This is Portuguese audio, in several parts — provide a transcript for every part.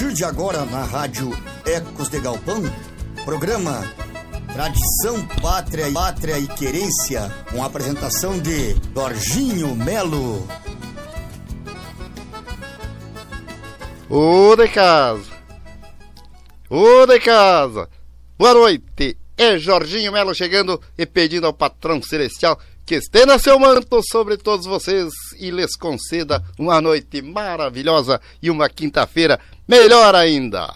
Partir de agora na rádio Ecos de Galpão, programa Tradição, Pátria, Pátria e Querência, com a apresentação de Dorginho Melo. Ô de casa! Ô de casa! Boa noite! É Jorginho Melo chegando e pedindo ao patrão celestial que estenda seu manto sobre todos vocês e lhes conceda uma noite maravilhosa e uma quinta-feira melhor ainda.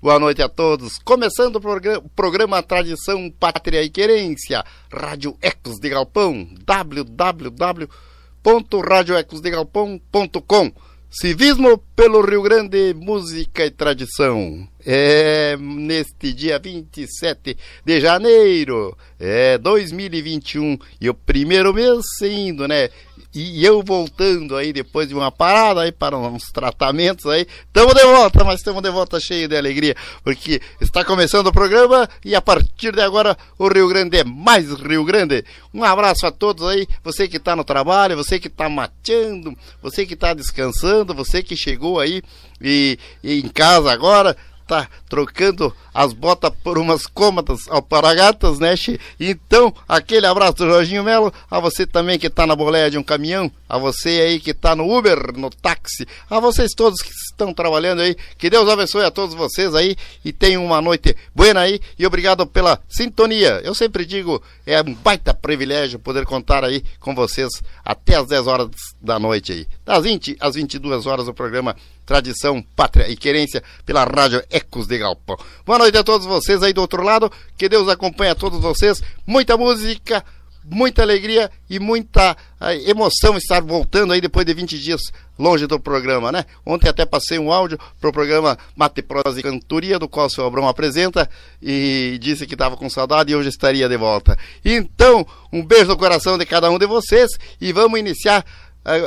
Boa noite a todos. Começando o programa, programa Tradição, Pátria e Querência, Rádio Ecos de Galpão, www.radioecosdegalpão.com. Civismo pelo Rio Grande, música e tradição. É neste dia 27 de janeiro, é 2021, e o primeiro mês indo, né? E eu voltando aí depois de uma parada aí para uns tratamentos aí. Estamos de volta, mas estamos de volta cheio de alegria, porque está começando o programa e a partir de agora o Rio Grande é mais Rio Grande. Um abraço a todos aí, você que está no trabalho, você que está mateando, você que está descansando, você que chegou aí e, e em casa agora tá trocando as botas por umas cômodas alparagatas, né? Então, aquele abraço do Jorginho Melo, a você também que tá na boleia de um caminhão, a você aí que tá no Uber, no táxi, a vocês todos que estão trabalhando aí, que Deus abençoe a todos vocês aí e tenham uma noite buena aí e obrigado pela sintonia. Eu sempre digo, é um baita privilégio poder contar aí com vocês até as 10 horas da noite aí. Das 20 às 22 horas o programa Tradição, Pátria e Querência pela Rádio Ecos de Galpão. Boa noite a todos vocês aí do outro lado, que Deus acompanhe a todos vocês. Muita música, muita alegria e muita uh, emoção estar voltando aí depois de 20 dias longe do programa, né? Ontem até passei um áudio pro programa Mate Prosa e Cantoria, do qual o seu Abrão apresenta, e disse que estava com saudade e hoje estaria de volta. Então, um beijo no coração de cada um de vocês e vamos iniciar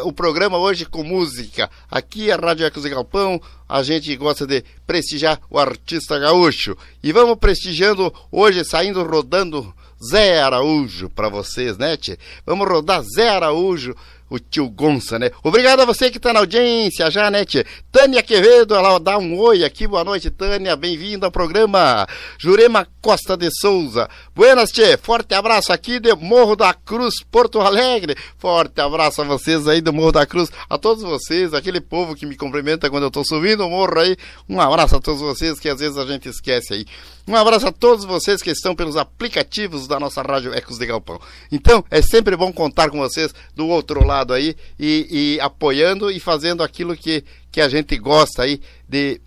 o programa hoje com música. Aqui é a Rádio Ecos de Galpão, a gente gosta de prestigiar o artista gaúcho. E vamos prestigiando hoje, saindo rodando Zé Araújo para vocês, né, tchê? Vamos rodar Zé Araújo o tio Gonça, né? Obrigado a você que está na audiência já, né, tia? Tânia Quevedo, ela dá um oi aqui. Boa noite, Tânia. Bem-vinda ao programa. Jurema Costa de Souza. Buenas, tchê. Forte abraço aqui de Morro da Cruz, Porto Alegre. Forte abraço a vocês aí do Morro da Cruz. A todos vocês, aquele povo que me cumprimenta quando eu estou subindo o morro aí. Um abraço a todos vocês que às vezes a gente esquece aí. Um abraço a todos vocês que estão pelos aplicativos da nossa rádio Ecos de Galpão. Então, é sempre bom contar com vocês do outro lado aí e, e apoiando e fazendo aquilo que, que a gente gosta aí de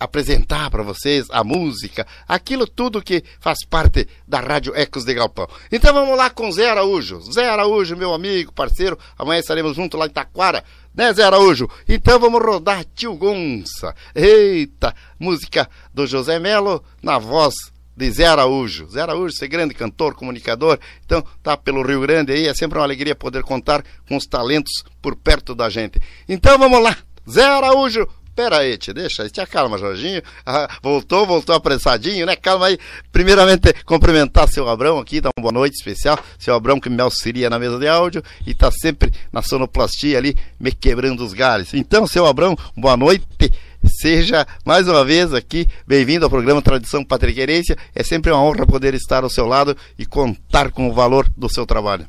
apresentar para vocês a música, aquilo tudo que faz parte da Rádio Ecos de Galpão. Então vamos lá com Zé Araújo. Zé Araújo, meu amigo, parceiro, amanhã estaremos juntos lá em Taquara, né, Zé Araújo? Então vamos rodar Tio Gonça. Eita, música do José Melo na voz de Zé Araújo. Zé Araújo, ser grande cantor, comunicador, então tá pelo Rio Grande aí, é sempre uma alegria poder contar com os talentos por perto da gente. Então vamos lá, Zé Araújo, Pera aí, te deixa, te acalma, Jorginho. Ah, voltou, voltou apressadinho, né? Calma aí. Primeiramente, cumprimentar seu Abrão aqui, dar uma boa noite especial. Seu Abrão que me auxilia na mesa de áudio e tá sempre na sonoplastia ali, me quebrando os galhos. Então, seu Abrão, boa noite. Seja mais uma vez aqui bem-vindo ao programa Tradição Patriquerência. É sempre uma honra poder estar ao seu lado e contar com o valor do seu trabalho.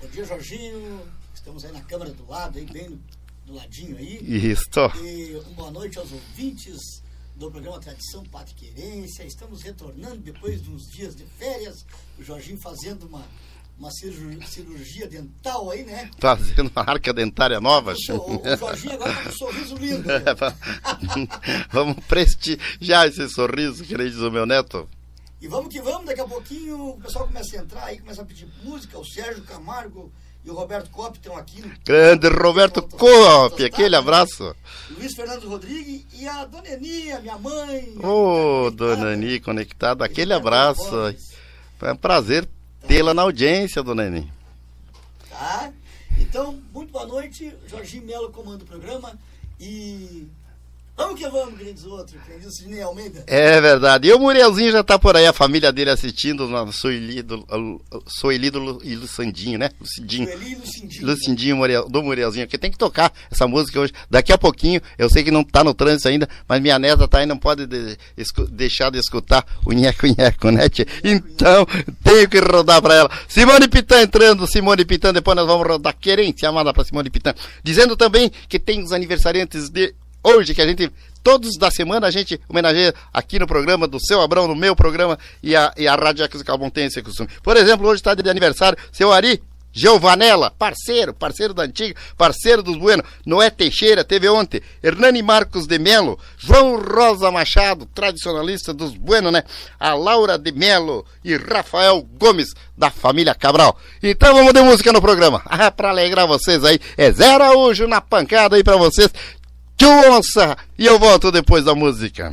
Bom dia, Jorginho. Estamos aí na câmera do lado, aí, bem do ladinho aí. Isso. E boa noite aos ouvintes do programa Tradição Pátria Querência. Estamos retornando depois de uns dias de férias. O Jorginho fazendo uma, uma cirurgia, cirurgia dental aí, né? Fazendo uma arca dentária nova. O, o, o Jorginho agora tá com um sorriso lindo. Né? vamos prestigiar esse sorriso, que nem diz o meu neto. E vamos que vamos, daqui a pouquinho o pessoal começa a entrar aí, começa a pedir música. O Sérgio Camargo e o Roberto Cop estão aqui. Grande Roberto Cop, aquele abraço. Luiz Fernando Rodrigues e a Dona Eni, a minha mãe. Ô, oh, Dona Eni, conectado, aquele abraço. Foi um prazer tê-la na audiência, Dona Eni. Tá? Então, muito boa noite. Jorginho Melo comanda o programa e Vamos que vamos, queridos outros, que diz Sidney Almeida. É verdade. E o Murielzinho já tá por aí, a família dele assistindo na Sueli do, Sueli do e Lucindinho, né? Lucidinho. Sueli e Lucindinho. Lucindinho Muriel, do Murielzinho, que tem que tocar essa música hoje. Daqui a pouquinho, eu sei que não tá no trânsito ainda, mas minha neta tá aí, não pode de, escu, deixar de escutar o Nheco Nheco, né, tia? Então, tenho que rodar pra ela. Simone Pitã entrando, Simone Pitã, depois nós vamos rodar querência amada pra Simone Pitã. Dizendo também que tem os aniversariantes de hoje, que a gente todos da semana a gente homenageia aqui no programa do seu Abrão, no meu programa e a, e a Rádio Calbon tem esse costume. Por exemplo, hoje está de aniversário seu Ari Giovanella, parceiro, parceiro da antiga, parceiro dos Bueno, Noé Teixeira, teve ontem, Hernani Marcos de Melo, João Rosa Machado, tradicionalista dos Bueno, né? A Laura de Melo e Rafael Gomes, da família Cabral. Então vamos de música no programa. Ah, pra alegrar vocês aí, é Zé Araújo na pancada aí pra vocês. Tio Onça! E eu volto depois da música.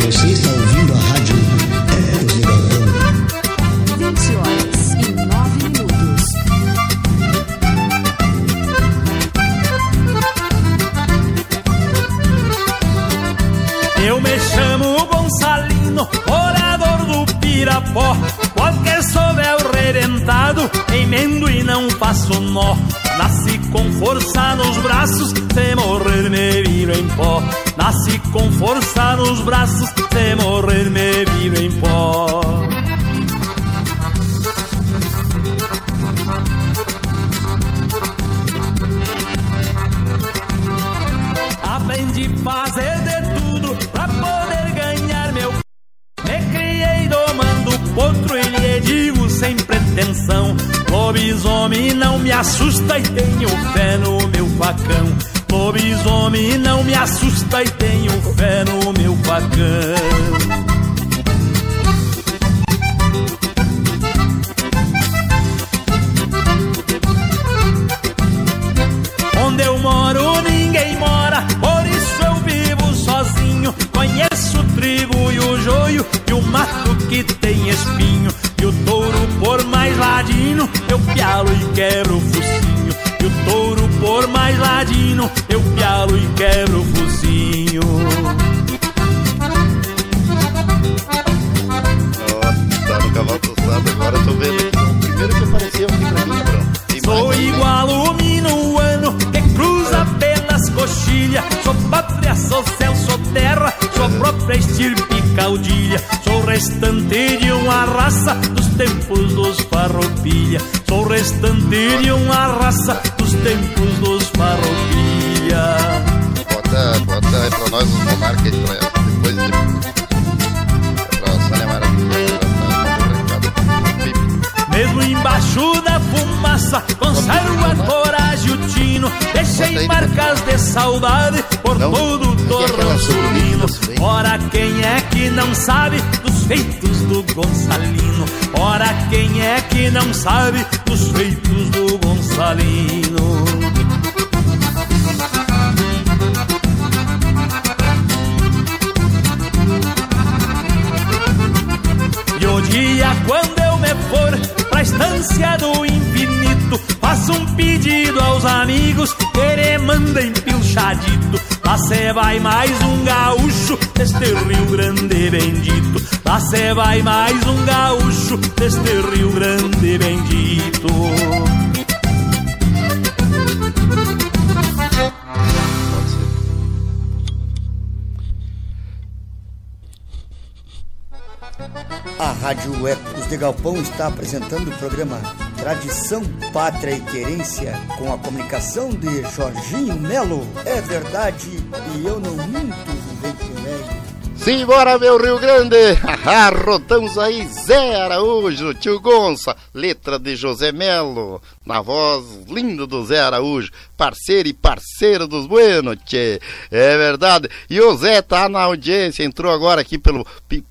Você está ouvindo a rádio Ecos de Galpão. 20 horas e 9 minutos. Eu me chamo Gonçalino, morador do Pirapó. Qualquer sovel redentado, e não faço nó. Nasci com força nos braços, se morrer me viro em pó. Nasci com força nos braços, se morrer me viro em pó. Aprendi fazer potro e lhe digo sem pretensão. Lobisomem não me assusta e tenho fé no meu facão. Lobisomem não me assusta e tenho fé no meu facão que tem espinho. E o touro por mais ladino, eu pialo e quebro o focinho. E o touro por mais ladino, eu pialo e quebro o focinho. Ó, tá no cavalo tostado agora, tô vendo primeiro que apareceu aqui pra mim, pronto. Sou igual o minuano que cruza pelas coxilhas. Sou pátria, sou céu, sou terra, sou própria estirpe caudilha. Sou restante de uma raça dos tempos dos farroupilha. Sou restante de uma raça dos tempos dos farroupilha. Bota, bota aí pra nós os monarcas depois de. É Maravilha. Mesmo embaixo da fumaça, conservo a coragem e o tino. Deixei marcas de saudade por Não. todo o é torrão Ora, quem é que não sabe dos feitos do Gonçalino? Ora, quem é que não sabe dos feitos do Gonçalino? E o dia quando eu me for pra estância do infinito, faço um pedido aos amigos que me mandem pilchadito. Lá cê vai mais um gaúcho deste Rio Grande bendito. Lá cê vai mais um gaúcho deste Rio Grande bendito. A Rádio Ecos de Galpão está apresentando o programa Tradição, Pátria e Querência com a comunicação de Jorginho Melo. É verdade e eu não minto. Simbora, meu Rio Grande! Rodamos aí Zé Araújo, tio Gonça, letra de José Melo, na voz linda do Zé Araújo, parceiro e parceiro dos Bueno, tchê. É verdade. E o Zé tá na audiência, entrou agora aqui pelo,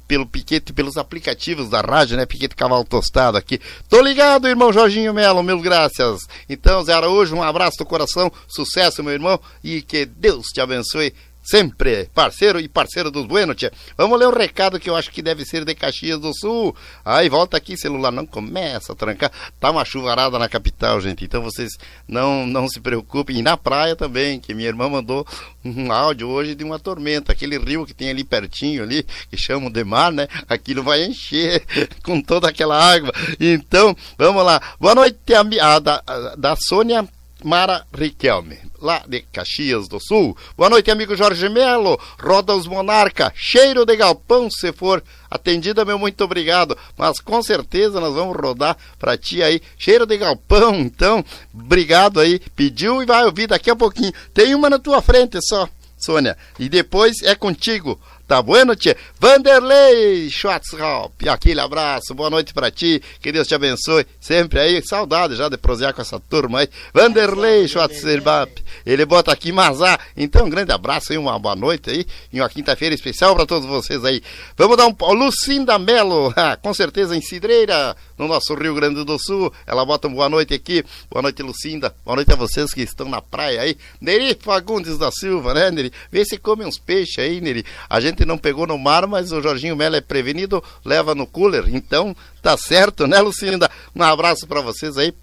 pelo piquete, pelos aplicativos da rádio, né? Piquete Cavalo Tostado aqui. Tô ligado, irmão Jorginho Melo, mil graças. Então, Zé Araújo, um abraço do coração, sucesso, meu irmão, e que Deus te abençoe sempre parceiro e parceiro dos Bueno, tia. Vamos ler um recado que eu acho que deve ser de Caxias do Sul. Aí volta aqui, celular não começa a trancar. Tá uma chuvarada na capital, gente. Então vocês não não se preocupem. E na praia também, que minha irmã mandou um áudio hoje de uma tormenta. Aquele rio que tem ali pertinho ali, que chamam de mar, né? Aquilo vai encher com toda aquela água. Então, vamos lá. Boa noite, a, a, da Sônia Mara Riquelme, lá de Caxias do Sul. Boa noite, amigo Jorge Melo. Roda os Monarca. Cheiro de galpão, se for atendida, meu muito obrigado. Mas com certeza nós vamos rodar pra ti aí. Cheiro de galpão, então, obrigado aí. Pediu e vai ouvir daqui a pouquinho. Tem uma na tua frente só, Sônia. E depois é contigo. Tá bueno, tia? Vanderlei Schwarzhaupt, aquele abraço, boa noite para ti, que Deus te abençoe, sempre aí, saudade já de prosear com essa turma aí. Vanderlei Schwarzhaupt, ele bota aqui Mazá, então um grande abraço aí, uma boa noite aí, e uma quinta-feira especial para todos vocês aí. Vamos dar um Lucinda Melo, com certeza em Cidreira, no nosso Rio Grande do Sul, ela bota um boa noite aqui, boa noite Lucinda, boa noite a vocês que estão na praia aí. Neri Fagundes da Silva, né, Neri? Vê se come uns peixes aí, Neri. A gente não pegou no mar, mas o Jorginho Melo é prevenido, leva no cooler. Então, tá certo, né, Lucinda? Um abraço para vocês aí.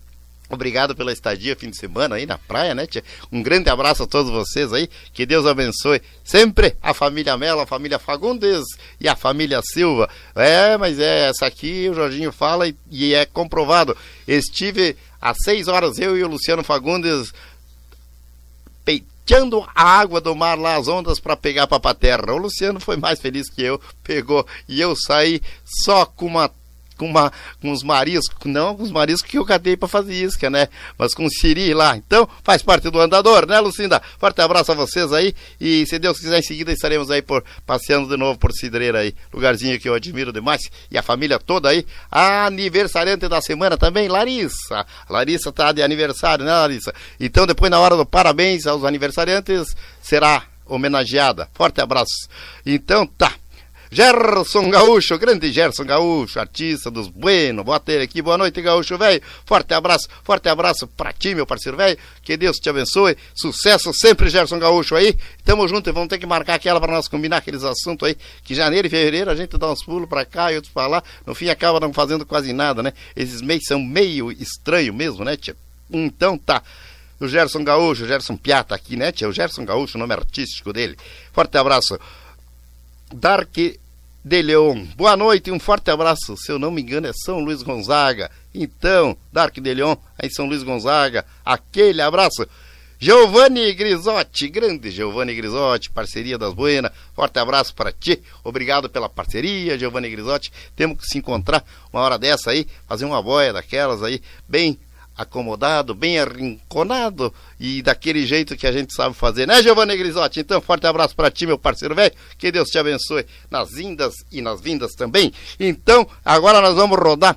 Obrigado pela estadia fim de semana aí na praia, né, tia? Um grande abraço a todos vocês aí. Que Deus abençoe sempre a família Melo, a família Fagundes e a família Silva. É, mas é essa aqui o Jorginho fala e, e é comprovado. Estive às seis horas, eu e o Luciano Fagundes peiteando a água do mar lá, as ondas para pegar a terra. O Luciano foi mais feliz que eu, pegou e eu saí só com uma com, uma, com os mariscos, não com os mariscos que eu catei para fazer isca, né? Mas com siri lá. Então, faz parte do andador, né, Lucinda? Forte abraço a vocês aí. E se Deus quiser, em seguida estaremos aí por passeando de novo por Cidreira aí. Lugarzinho que eu admiro demais. E a família toda aí. Aniversariante da semana também, Larissa. Larissa tá de aniversário, né, Larissa? Então, depois, na hora do parabéns aos aniversariantes, será homenageada. Forte abraço. Então, tá. Gerson Gaúcho, grande Gerson Gaúcho, artista dos Bueno, bota ele aqui, boa noite Gaúcho, velho, forte abraço, forte abraço pra ti, meu parceiro velho, que Deus te abençoe, sucesso sempre Gerson Gaúcho aí, tamo junto e vamos ter que marcar aquela para nós combinar aqueles assuntos aí, que janeiro e fevereiro a gente dá uns pulos pra cá e outros pra lá, no fim acaba não fazendo quase nada, né, esses meses são meio estranho mesmo, né, tia? Então tá, o Gerson Gaúcho, o Gerson Piata aqui, né, tia? O Gerson Gaúcho, o nome artístico dele. Forte abraço. Dark de Leon. Boa noite e um forte abraço. Se eu não me engano, é São Luís Gonzaga. Então, Dark de Leon, aí São Luís Gonzaga, aquele abraço. Giovanni Grisotti, grande Giovanni Grisotti, parceria das Buenas. Forte abraço para ti. Obrigado pela parceria, Giovanni Grisotti. Temos que se encontrar uma hora dessa aí, fazer uma boia daquelas aí, bem acomodado, bem arrinconado e daquele jeito que a gente sabe fazer, né, Giovanni Grisotti? Então, forte abraço para ti, meu parceiro velho. Que Deus te abençoe nas indas e nas vindas também. Então, agora nós vamos rodar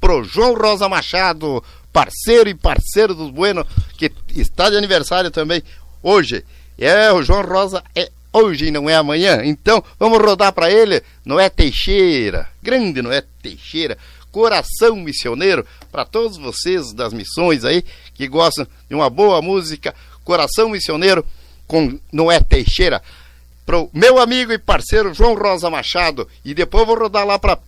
pro João Rosa Machado, parceiro e parceiro dos Bueno, que está de aniversário também hoje. É, o João Rosa é hoje não é amanhã. Então, vamos rodar para ele. Noé Teixeira, grande Noé Teixeira Coração Missioneiro, para todos vocês das missões aí que gostam de uma boa música, Coração Missioneiro com Noé Teixeira. Pro meu amigo e parceiro João Rosa Machado e depois vou rodar lá para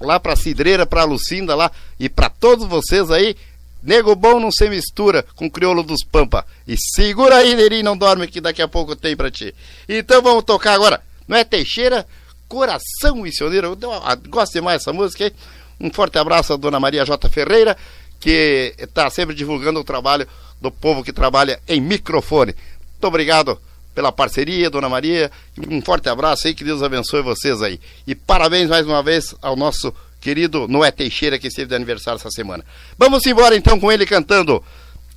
lá para Cidreira, para Lucinda lá e para todos vocês aí. Nego bom não se mistura com crioulo dos Pampa. E segura aí, Neri, não dorme que daqui a pouco tem para ti. Então vamos tocar agora. Não é Teixeira? Coração Missioneiro. Eu gosto demais dessa música aí. Um forte abraço à dona Maria J. Ferreira, que está sempre divulgando o trabalho do povo que trabalha em microfone. Muito obrigado pela parceria, dona Maria. Um forte abraço aí, que Deus abençoe vocês aí. E parabéns mais uma vez ao nosso querido Noé Teixeira, que esteve de aniversário essa semana. Vamos embora então com ele cantando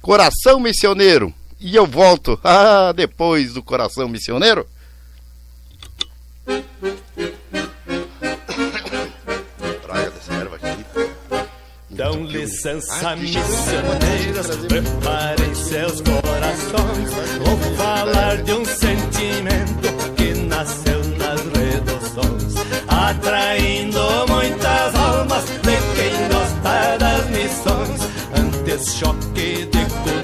Coração Missioneiro. E eu volto, ah, depois do Coração Missioneiro. Dão licença, missioneiros, preparem seus corações. Vou falar de um sentimento que nasceu nas reduções, atraindo muitas almas de quem gosta das missões. Antes choque de cultura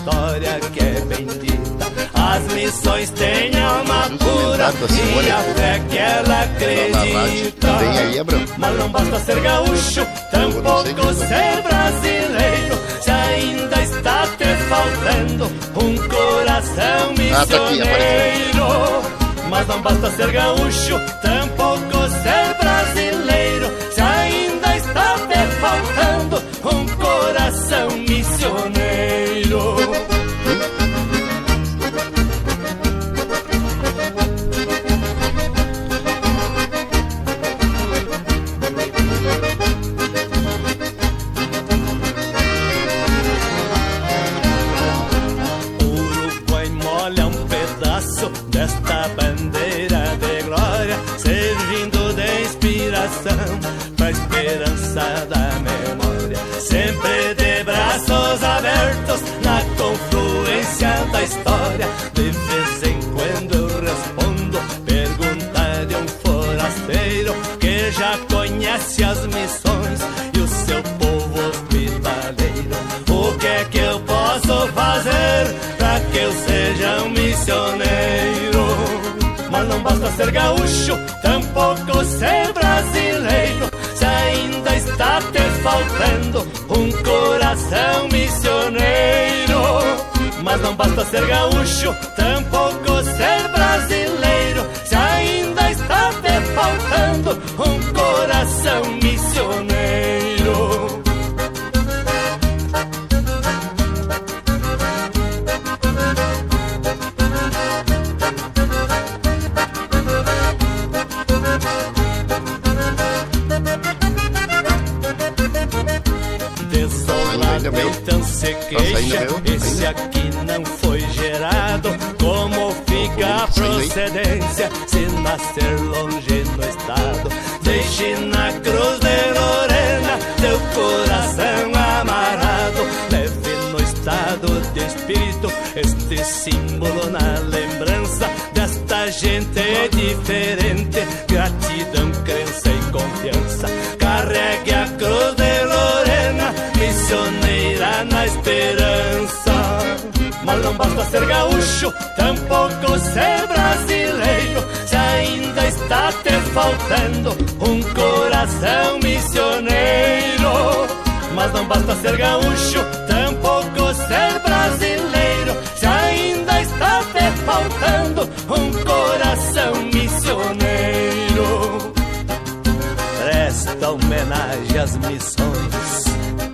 história que é bendita. As missões têm alma pura e a fé que ela acredita. Mas não basta ser gaúcho, tampouco ser brasileiro. Se ainda está te faltando um coração missioneiro. Mas não basta ser gaúcho, tampouco ser brasileiro. Se ainda está te faltando ser gaúcho, tampouco ser brasileiro. Se ainda está te faltando um coração missioneiro. Mas não basta ser gaúcho, tampouco procedência Se nascer longe no estado Deixe na cruz de Lorena Teu coração amarrado. Leve no estado de espírito Este símbolo na lembrança Desta gente diferente não basta ser gaúcho Tampouco ser brasileiro. Se ainda está te faltando Um coração missioneiro. Mas não basta ser gaúcho Tampouco ser brasileiro. Se ainda está te faltando Um coração missioneiro. Presta homenagem às missões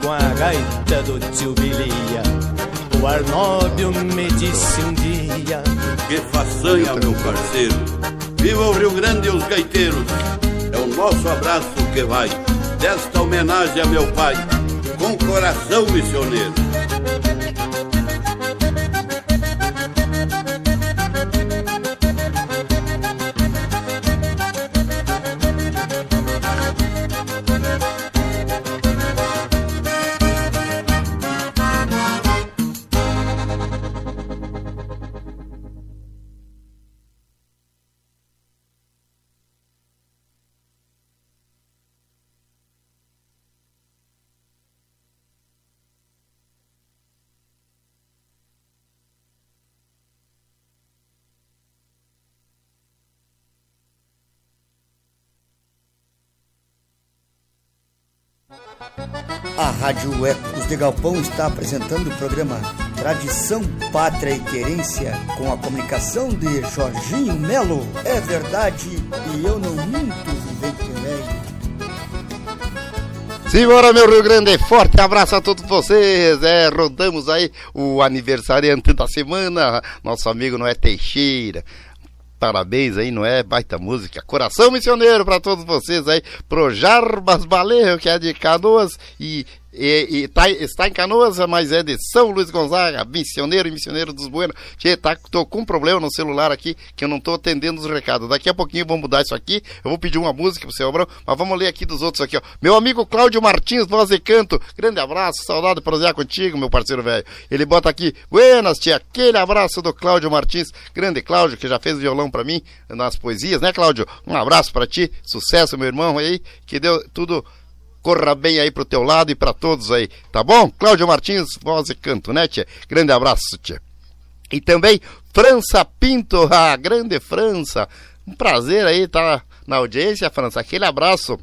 com a gaita do tio Bilia. O Arnóbio me disse um dia Que façanha, meu parceiro. Viva o Rio Grande e os gaiteiros. É o nosso abraço que vai desta homenagem a meu pai, com coração missioneiro. Rádio Ecos de Galpão está apresentando o programa Tradição, Pátria e Querência com a comunicação de Jorginho Melo. É verdade e eu não minto, vivente velho. Simbora, meu Rio Grande, forte abraço a todos vocês. É, rodamos aí o aniversariante da semana, nosso amigo Noé Teixeira. Parabéns aí, não é? Baita música. Coração missioneiro para todos vocês aí. Pro Jarbas Baleiro, que é de Canoas e, e, e tá, está em Canoas, mas é de São Luís Gonzaga, missioneiro e missioneiro dos Buenos. Tchê, tá, tô com um problema no celular aqui que eu não tô atendendo os recados. Daqui a pouquinho vamos mudar isso aqui. Eu vou pedir uma música pro seu Abrão, mas vamos ler aqui dos outros aqui, ó. Meu amigo Cláudio Martins, voz e canto. Grande abraço, saudade de prosear contigo, meu parceiro velho. Ele bota aqui, buenas, tia, aquele abraço do Cláudio Martins. Grande Cláudio, que já fez violão pra mim nas poesias, né, Cláudio? Um abraço pra ti, sucesso, meu irmão aí, que deu tudo corra bem aí pro teu lado e pra todos aí, tá bom? Cláudio Martins, voz e canto, né, tia? Grande abraço, tia. E também França Pinto, a grande França. Um prazer aí estar na audiência, França. Aquele abraço.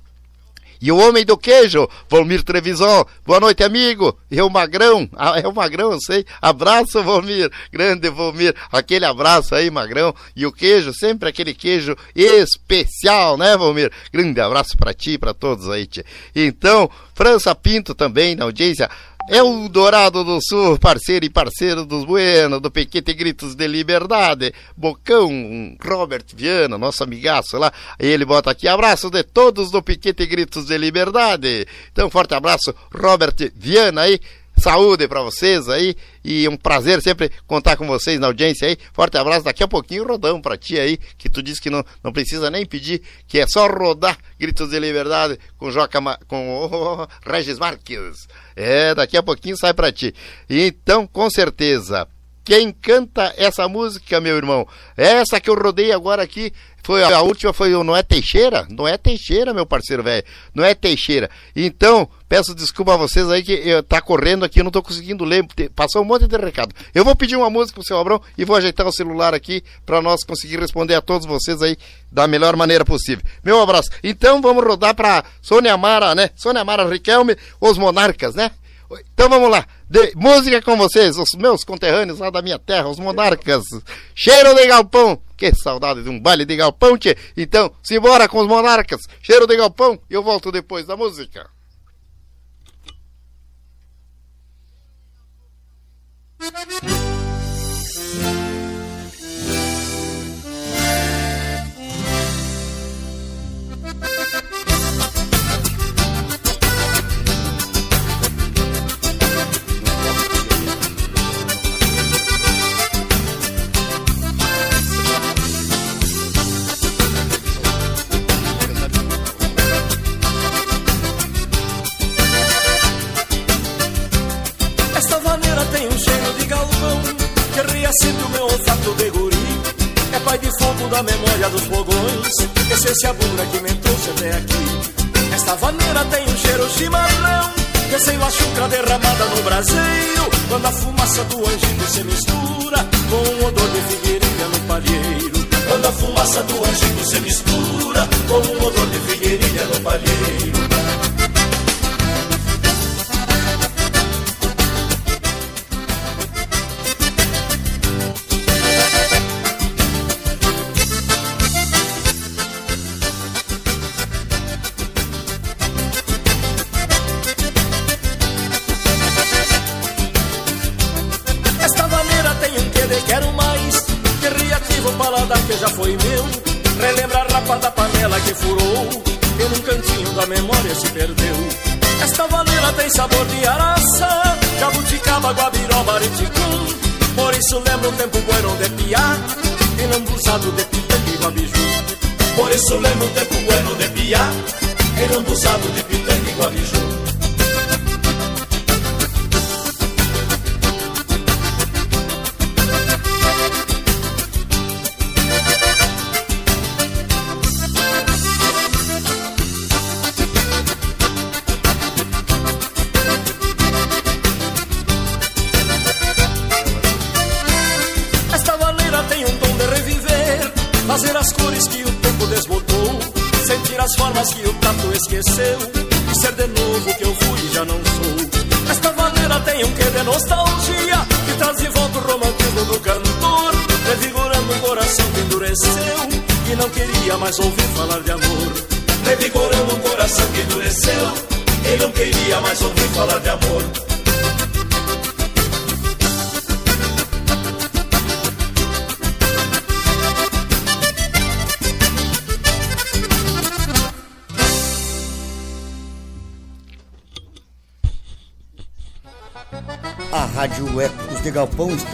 E o homem do queijo, Volmir Trevisan. Boa noite, amigo. E o Magrão. Ah, é o Magrão, eu sei. Abraço, Volmir. Grande Volmir. Aquele abraço aí, Magrão. E o queijo, sempre aquele queijo especial, né, Volmir? Grande abraço para ti e para todos aí, tia. Então, França Pinto também na audiência. É o Dourado do Sul, parceiro e parceiro dos Bueno, do Pequete Gritos de Liberdade. Bocão, Robert Viana, nosso amigaço lá. Ele bota aqui, abraço de todos do Pequete Gritos de Liberdade. Então, forte abraço, Robert Viana aí. Saúde para vocês aí e um prazer sempre contar com vocês na audiência aí. Forte abraço. Daqui a pouquinho rodão para ti aí, que tu disse que não, não precisa nem pedir, que é só rodar Gritos de Liberdade com Joca com oh, Regis Marques. É, daqui a pouquinho sai para ti. Então, com certeza, quem canta essa música, meu irmão? Essa que eu rodei agora aqui foi a última foi o Não é Teixeira? Não é Teixeira, meu parceiro velho. Não é Teixeira. Então, peço desculpa a vocês aí que eu, tá correndo aqui, eu não tô conseguindo ler, passou um monte de recado. Eu vou pedir uma música pro seu Abrão e vou ajeitar o celular aqui para nós conseguir responder a todos vocês aí da melhor maneira possível. Meu abraço. Então, vamos rodar para Sônia Mara, né? Sônia Mara Riquelme, os Monarcas, né? Então vamos lá. De, música com vocês, os meus conterrâneos lá da minha terra, os monarcas. Cheiro de galpão. Que saudade de um baile de galpão, tchê. Então, simbora com os monarcas. Cheiro de galpão. Eu volto depois da música. Thank you.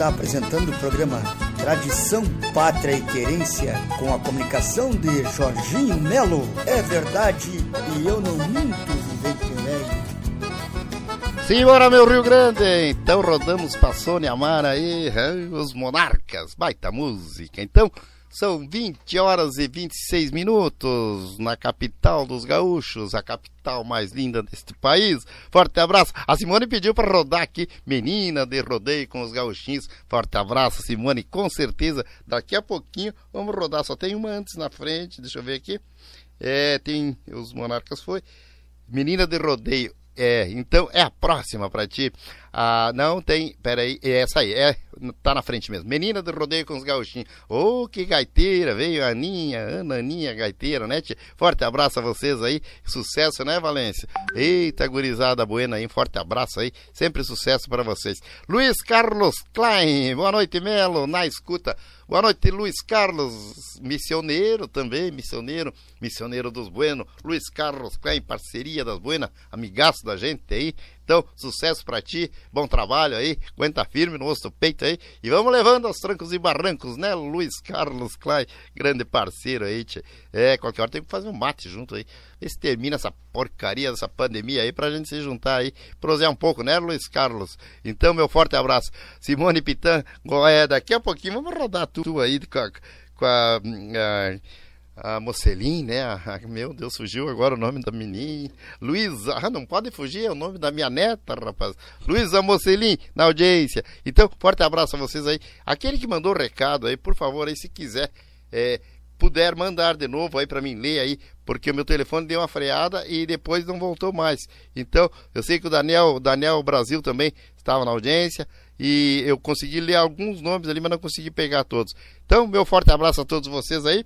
Está apresentando o programa Tradição, Pátria e Querência com a comunicação de Jorginho Melo. É verdade e eu não minto, vivente velho. Simbora, meu Rio Grande! Então rodamos pra Sônia Amara aí, os Monarcas, baita música. Então, São 20 horas e 26 minutos na capital dos gaúchos, a capital mais linda deste país. Forte abraço. A Simone pediu para rodar aqui, menina de rodeio com os gauchinhos. Forte abraço, Simone. Com certeza, daqui a pouquinho vamos rodar. Só tem uma antes na frente, deixa eu ver aqui. É, tem os monarcas foi. Menina de rodeio. É, então é a próxima para ti. Ah, não tem, peraí, é essa aí, é, tá na frente mesmo. Menina do rodeio com os gauchinhos. Ô, oh, que gaiteira, veio a Aninha, Ana Aninha, gaiteira, né, tia? Forte abraço a vocês aí, sucesso, né, Valência? Eita, gurizada buena aí, forte abraço aí, sempre sucesso para vocês. Luiz Carlos Klein, boa noite, Melo, na escuta. Boa noite, Luiz Carlos, missioneiro também, missioneiro, missioneiro dos Bueno. Luiz Carlos Klein, parceria das Buenas, amigaço da gente aí. Então, sucesso para ti, bom trabalho aí, aguenta firme no osso do peito aí. E vamos levando aos trancos e barrancos, né, Luiz Carlos Klein, grande parceiro aí, tchê. É, qualquer hora tem que fazer um mate junto aí. Ver se termina essa porcaria dessa pandemia aí pra gente se juntar aí, prosear um pouco, né, Luiz Carlos? Então, meu forte abraço. Simone Pitan, é, daqui a pouquinho vamos rodar tudo aí com a, com a, a a Mocelin, né? A, meu Deus, fugiu agora o nome da menina. Luísa, ah, não pode fugir, é o nome da minha neta, rapaz. Luísa Mocelin, na audiência. Então, forte abraço a vocês aí. Aquele que mandou o recado aí, por favor, aí, se quiser, é, puder mandar de novo aí para mim ler aí, porque o meu telefone deu uma freada e depois não voltou mais. Então, eu sei que o Daniel, o Daniel Brasil também estava na audiência e eu consegui ler alguns nomes ali, mas não consegui pegar todos. Então, meu forte abraço a todos vocês aí.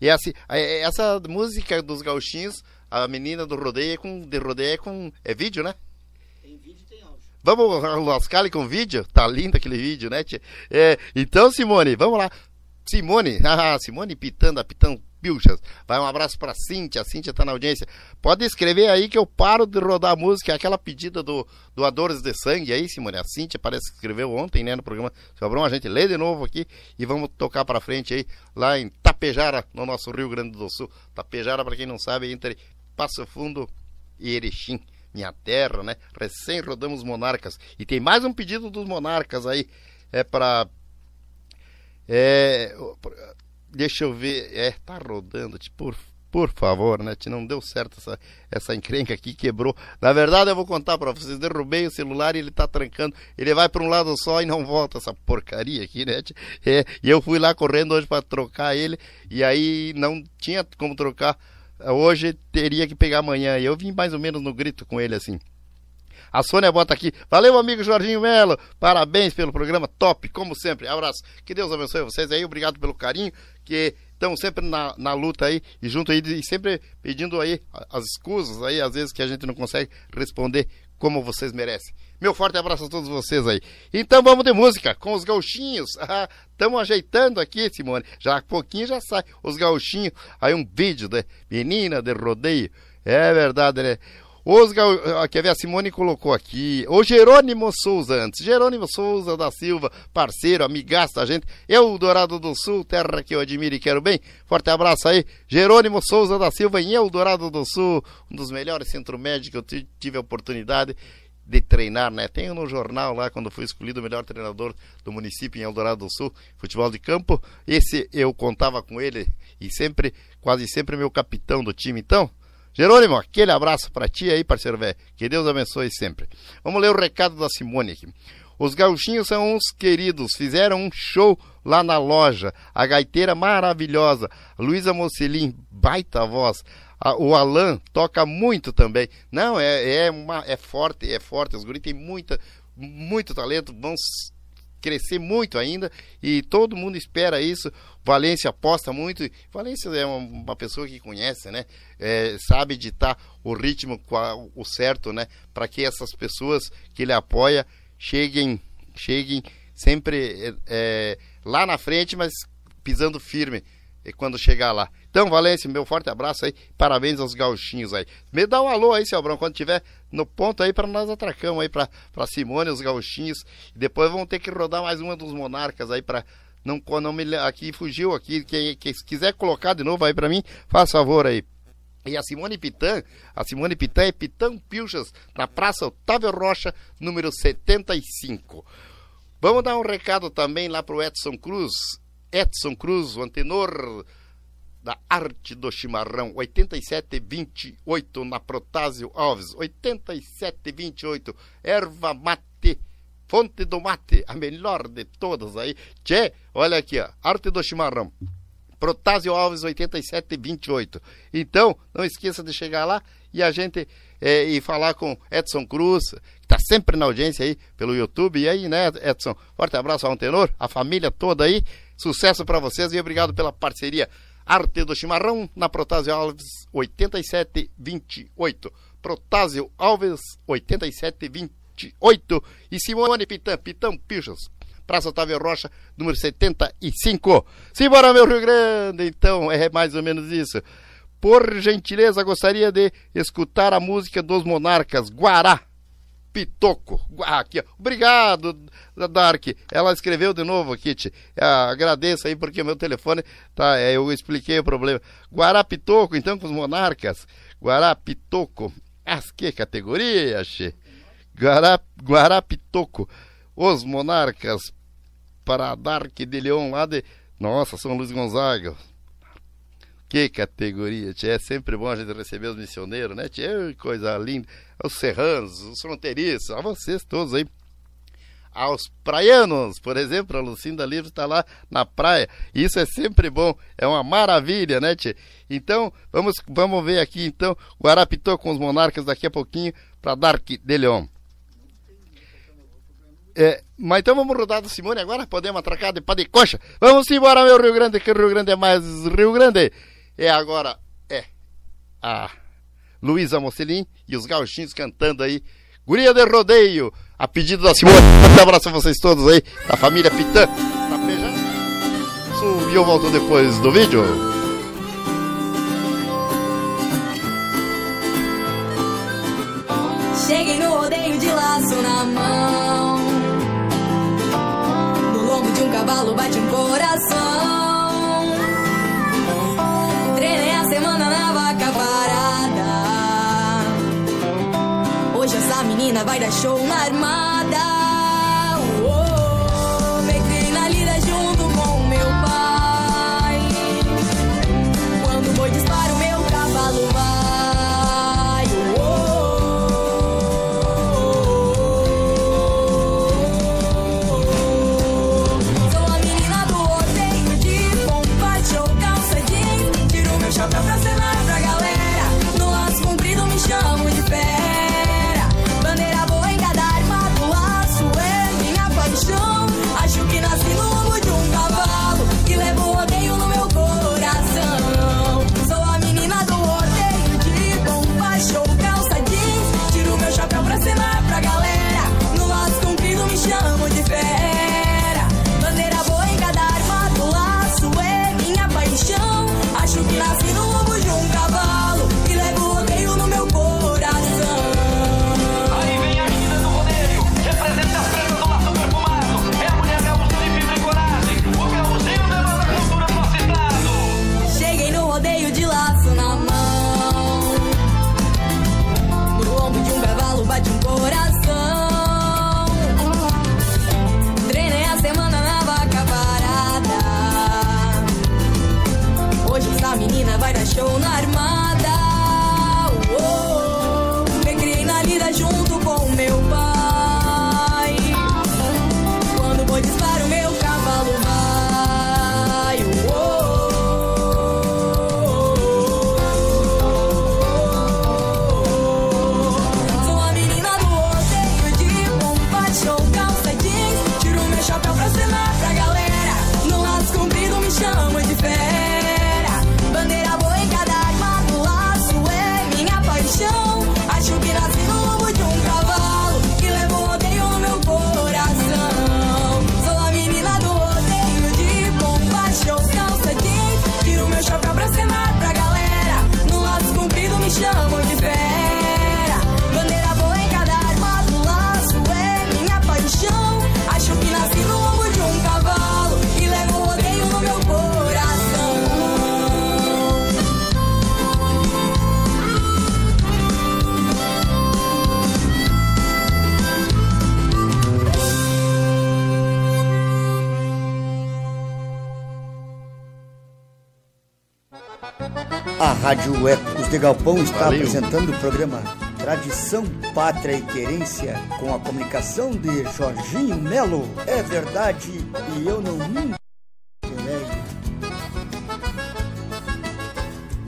E assim, essa música dos gauchinhos, a menina do rodeio é com, de rodeio é com. É vídeo, né? Tem vídeo e tem áudio. Vamos lascar com vídeo? Tá lindo aquele vídeo, né, tia? É, então, Simone, vamos lá. Simone, ah, Simone Pitanda, Pitão Pilchas. Vai um abraço pra Cíntia, a Cíntia tá na audiência. Pode escrever aí que eu paro de rodar a música, aquela pedida do doadores de sangue aí, Simone. A Cíntia parece que escreveu ontem, né, no programa Sobrão. A gente lê de novo aqui e vamos tocar pra frente aí, lá em Tapejara, no nosso Rio Grande do Sul. Tapejara, para quem não sabe, entre Passo Fundo e Erechim, minha terra, né? Recém rodamos Monarcas. E tem mais um pedido dos Monarcas aí, é para é, deixa eu ver, é, tá rodando, por, por favor, né? Não deu certo essa, essa encrenca aqui, quebrou. Na verdade, eu vou contar para vocês, derrubei o celular e ele tá trancando. Ele vai para um lado só e não volta essa porcaria aqui, né? É, e eu fui lá correndo hoje para trocar ele e aí não tinha como trocar. Hoje teria que pegar amanhã. E eu vim mais ou menos no grito com ele assim. A Sônia bota aqui. Valeu, amigo Jorginho Melo. Parabéns pelo programa top, como sempre. Abraço. Que Deus abençoe vocês aí. Obrigado pelo carinho. Que estão sempre na, na luta aí e junto aí e sempre pedindo aí as escusas aí, às vezes que a gente não consegue responder como vocês merecem. Meu forte abraço a todos vocês aí. Então vamos de música com os gauchinhos. Estamos ajeitando aqui, Simone. Já há pouquinho já sai os gauchinhos. Aí um vídeo de menina de rodeio. É verdade, né? Os Quer ver? A Simone colocou aqui. O Jerônimo Souza antes. Jerônimo Souza da Silva, parceiro, amigaço da gente. Eu, Dourado do Sul, terra que eu admiro e quero bem. Forte abraço aí. Jerônimo Souza da Silva em Eldorado do Sul. Um dos melhores centro médicos que eu tive a oportunidade de treinar, né? Tenho no jornal lá, quando fui escolhido o melhor treinador do município em Eldorado do Sul, futebol de campo. Esse eu contava com ele e sempre, quase sempre, meu capitão do time. Então, Jerônimo, aquele abraço para ti aí, parceiro velho. Que Deus abençoe sempre. Vamos ler o recado da Simone aqui. Os gauchinhos são uns queridos, fizeram um show lá na loja. A gaiteira maravilhosa. Luísa Mocelin, baita voz. o Alan toca muito também. Não, é, é, uma, é forte, é forte. Os guris têm muita, muito talento, vão crescer muito ainda e todo mundo espera isso. Valência aposta muito. Valência é uma, uma pessoa que conhece, né? É, sabe ditar o ritmo, o certo, né? Para que essas pessoas que ele apoia cheguem, cheguem sempre é, é lá na frente, mas pisando firme quando chegar lá. Então, Valência, meu forte abraço aí. Parabéns aos gauchinhos aí. Me dá um alô aí, seu Abrão, quando tiver no ponto aí para nós atracamos aí para Simone, os gauchinhos. E depois vamos ter que rodar mais uma dos monarcas aí para não, não me aqui fugiu aqui. Quem, quem quiser colocar de novo aí para mim, faz favor aí. E a Simone Pitã, a Simone Pitã é Pitã Pilchas, na Praça Otávio Rocha, número 75. Vamos dar um recado também lá pro Edson Cruz, Edson Cruz, o antenor da arte do chimarrão, 8728 na Protásio Alves, 8728, erva mate, fonte do mate, a melhor de todas aí. Tchê, olha aqui, ó, arte do chimarrão. Protásio Alves 8728. Então, não esqueça de chegar lá e a gente é, e falar com Edson Cruz, está sempre na audiência aí pelo YouTube. E aí, né, Edson? Forte abraço ao Antenor, a família toda aí. Sucesso para vocês e obrigado pela parceria. Arte do Chimarrão na Protásio Alves 8728. Protásio Alves 8728 e Simone Pitã, Pitão Pichos. Praça Otávio Rocha, número 75. Simbora, meu Rio Grande! Então, é mais ou menos isso. Por gentileza, gostaria de escutar a música dos Monarcas, Guará. Pitoco. Aqui, ó. Obrigado, Dark. Ela escreveu de novo aqui, Tch. agradeço aí porque meu telefone tá, é, eu expliquei o problema. Guará Pitoco, então com os monarcas. Guará Pitoco. As que categoria, che. Guará, Guará Pitoco. Os monarcas para Dark de Leão lá de nossa, São Luís Gonzaga. Que categoria, tia. É sempre bom a gente receber os missioneiros, né, tia? Coisa linda. Os serranos, os fronteiriços, a vocês todos aí. Aos praianos, por exemplo, a Lucinda Livre está lá na praia. Isso é sempre bom, é uma maravilha, né, tia? Então, vamos, vamos ver aqui, então, Guarapitô com os monarcas daqui a pouquinho para Dark de Leão. É, mas então vamos rodar do Simone agora? Podemos atracar de pá de coxa? Vamos embora, meu Rio Grande, que Rio Grande é mais Rio Grande. É agora, é a Luísa Mocelin e os gauchinhos cantando aí. Guria de Rodeio, a pedido da Simone. Um abraço a vocês todos aí, da família Pitã. Tá beijando? E eu volto depois do vídeo. Cheguei no rodeio de laço na mão. No lombo de um cavalo bate um coração. Menina vai dar show na armada. De Galpão está Valeu. apresentando o programa Tradição, Pátria e Querência com a comunicação de Jorginho Melo. É verdade e eu não minto,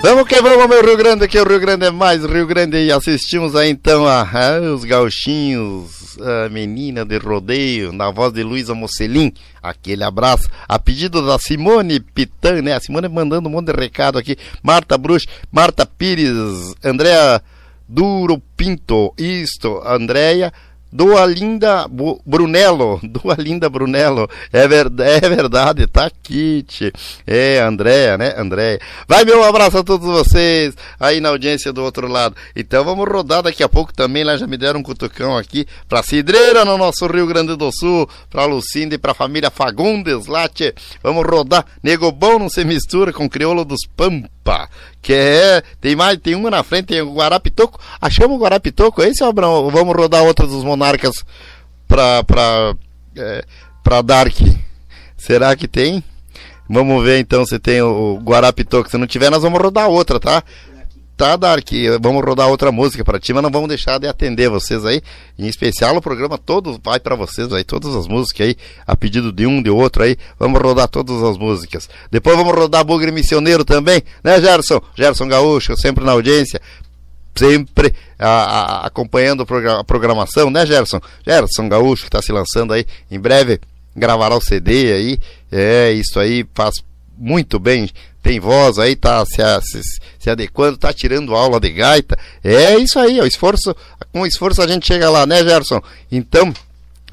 Vamos que vamos, meu Rio Grande, que o Rio Grande é mais Rio Grande. E assistimos aí então a, a os gauchinhos, a menina de rodeio, na voz de Luísa Mocelin. Aquele abraço. A pedido da Simone Pitan, né? A Simone mandando um monte de recado aqui. Marta Bruch, Marta Pires, Andréa Duro Pinto, isto, Andréia. Dualinda Brunello, Dualinda Brunello, é, ver, é verdade, tá tchê. É, Andréia, né, Andréia. Vai meu abraço a todos vocês aí na audiência do outro lado. Então vamos rodar daqui a pouco também, lá já me deram um cutucão aqui pra Cidreira no nosso Rio Grande do Sul, pra Lucinda e pra família Fagundes tchê. Vamos rodar, nego bom não se mistura com crioulo dos Pampa. Que é, tem mais, tem uma na frente, tem o Guarapitoco. Achamos o Guarapitoco, esse é o Abrão. Vamos rodar outro dos monarcas pra, pra, é, pra Dark. Será que tem? Vamos ver então se tem o Guarapitoco. Se não tiver, nós vamos rodar outra, tá? Tá, Dark, vamos rodar outra música pra ti, mas não vamos deixar de atender vocês aí. Em especial, o programa todo vai pra vocês aí, todas as músicas aí, a pedido de um, de outro aí. Vamos rodar todas as músicas. Depois vamos rodar Bugre Missioneiro também, né, Gerson? Gerson Gaúcho, sempre na audiência sempre a- a- acompanhando a programação, né, Gerson? Gerson Gaúcho, que está se lançando aí, em breve gravará o CD aí, é, isso aí faz muito bem, tem voz aí, tá se, se, se adequando, tá tirando aula de gaita, é isso aí, o esforço, com esforço a gente chega lá, né, Gerson? Então,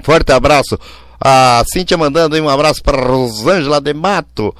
forte abraço. A Cíntia mandando aí um abraço para Rosângela de Mato.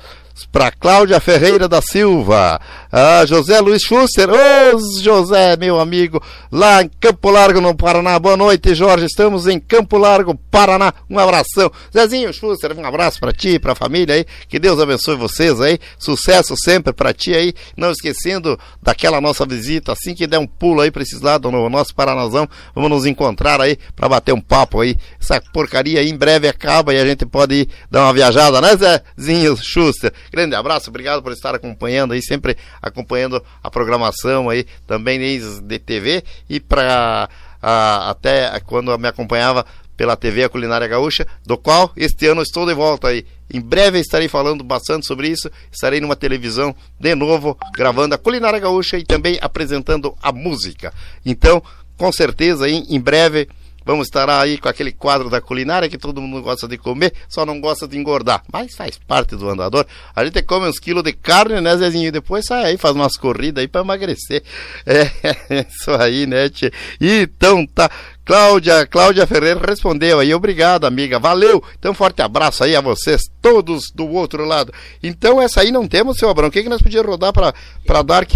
Para Cláudia Ferreira da Silva, a José Luiz Schuster, ô José, meu amigo, lá em Campo Largo, no Paraná. Boa noite, Jorge. Estamos em Campo Largo, Paraná. Um abração. Zezinho Schuster, um abraço para ti, para a família aí. Que Deus abençoe vocês aí. Sucesso sempre para ti aí. Não esquecendo daquela nossa visita, assim que der um pulo aí para esses lados no nosso Paranazão, vamos nos encontrar aí para bater um papo aí. Essa porcaria aí em breve acaba e a gente pode ir dar uma viajada, né, Zezinho Schuster? Grande abraço, obrigado por estar acompanhando aí, sempre acompanhando a programação aí, também de TV e para até quando me acompanhava pela TV A Culinária Gaúcha, do qual este ano estou de volta aí. Em breve estarei falando bastante sobre isso. Estarei numa televisão de novo, gravando a Culinária Gaúcha e também apresentando a música. Então, com certeza, aí, em breve vamos estar aí com aquele quadro da culinária que todo mundo gosta de comer, só não gosta de engordar. Mas faz parte do andador. A gente come uns quilos de carne, né, Zezinho? E depois sai aí, faz umas corridas aí para emagrecer. É, isso aí, né, tchê? Então tá. Cláudia, Cláudia Ferreira respondeu aí, obrigado, amiga, valeu. Então, forte abraço aí a vocês, todos do outro lado. Então, essa aí não temos, seu Abrão. O que, que nós podíamos rodar para Dark?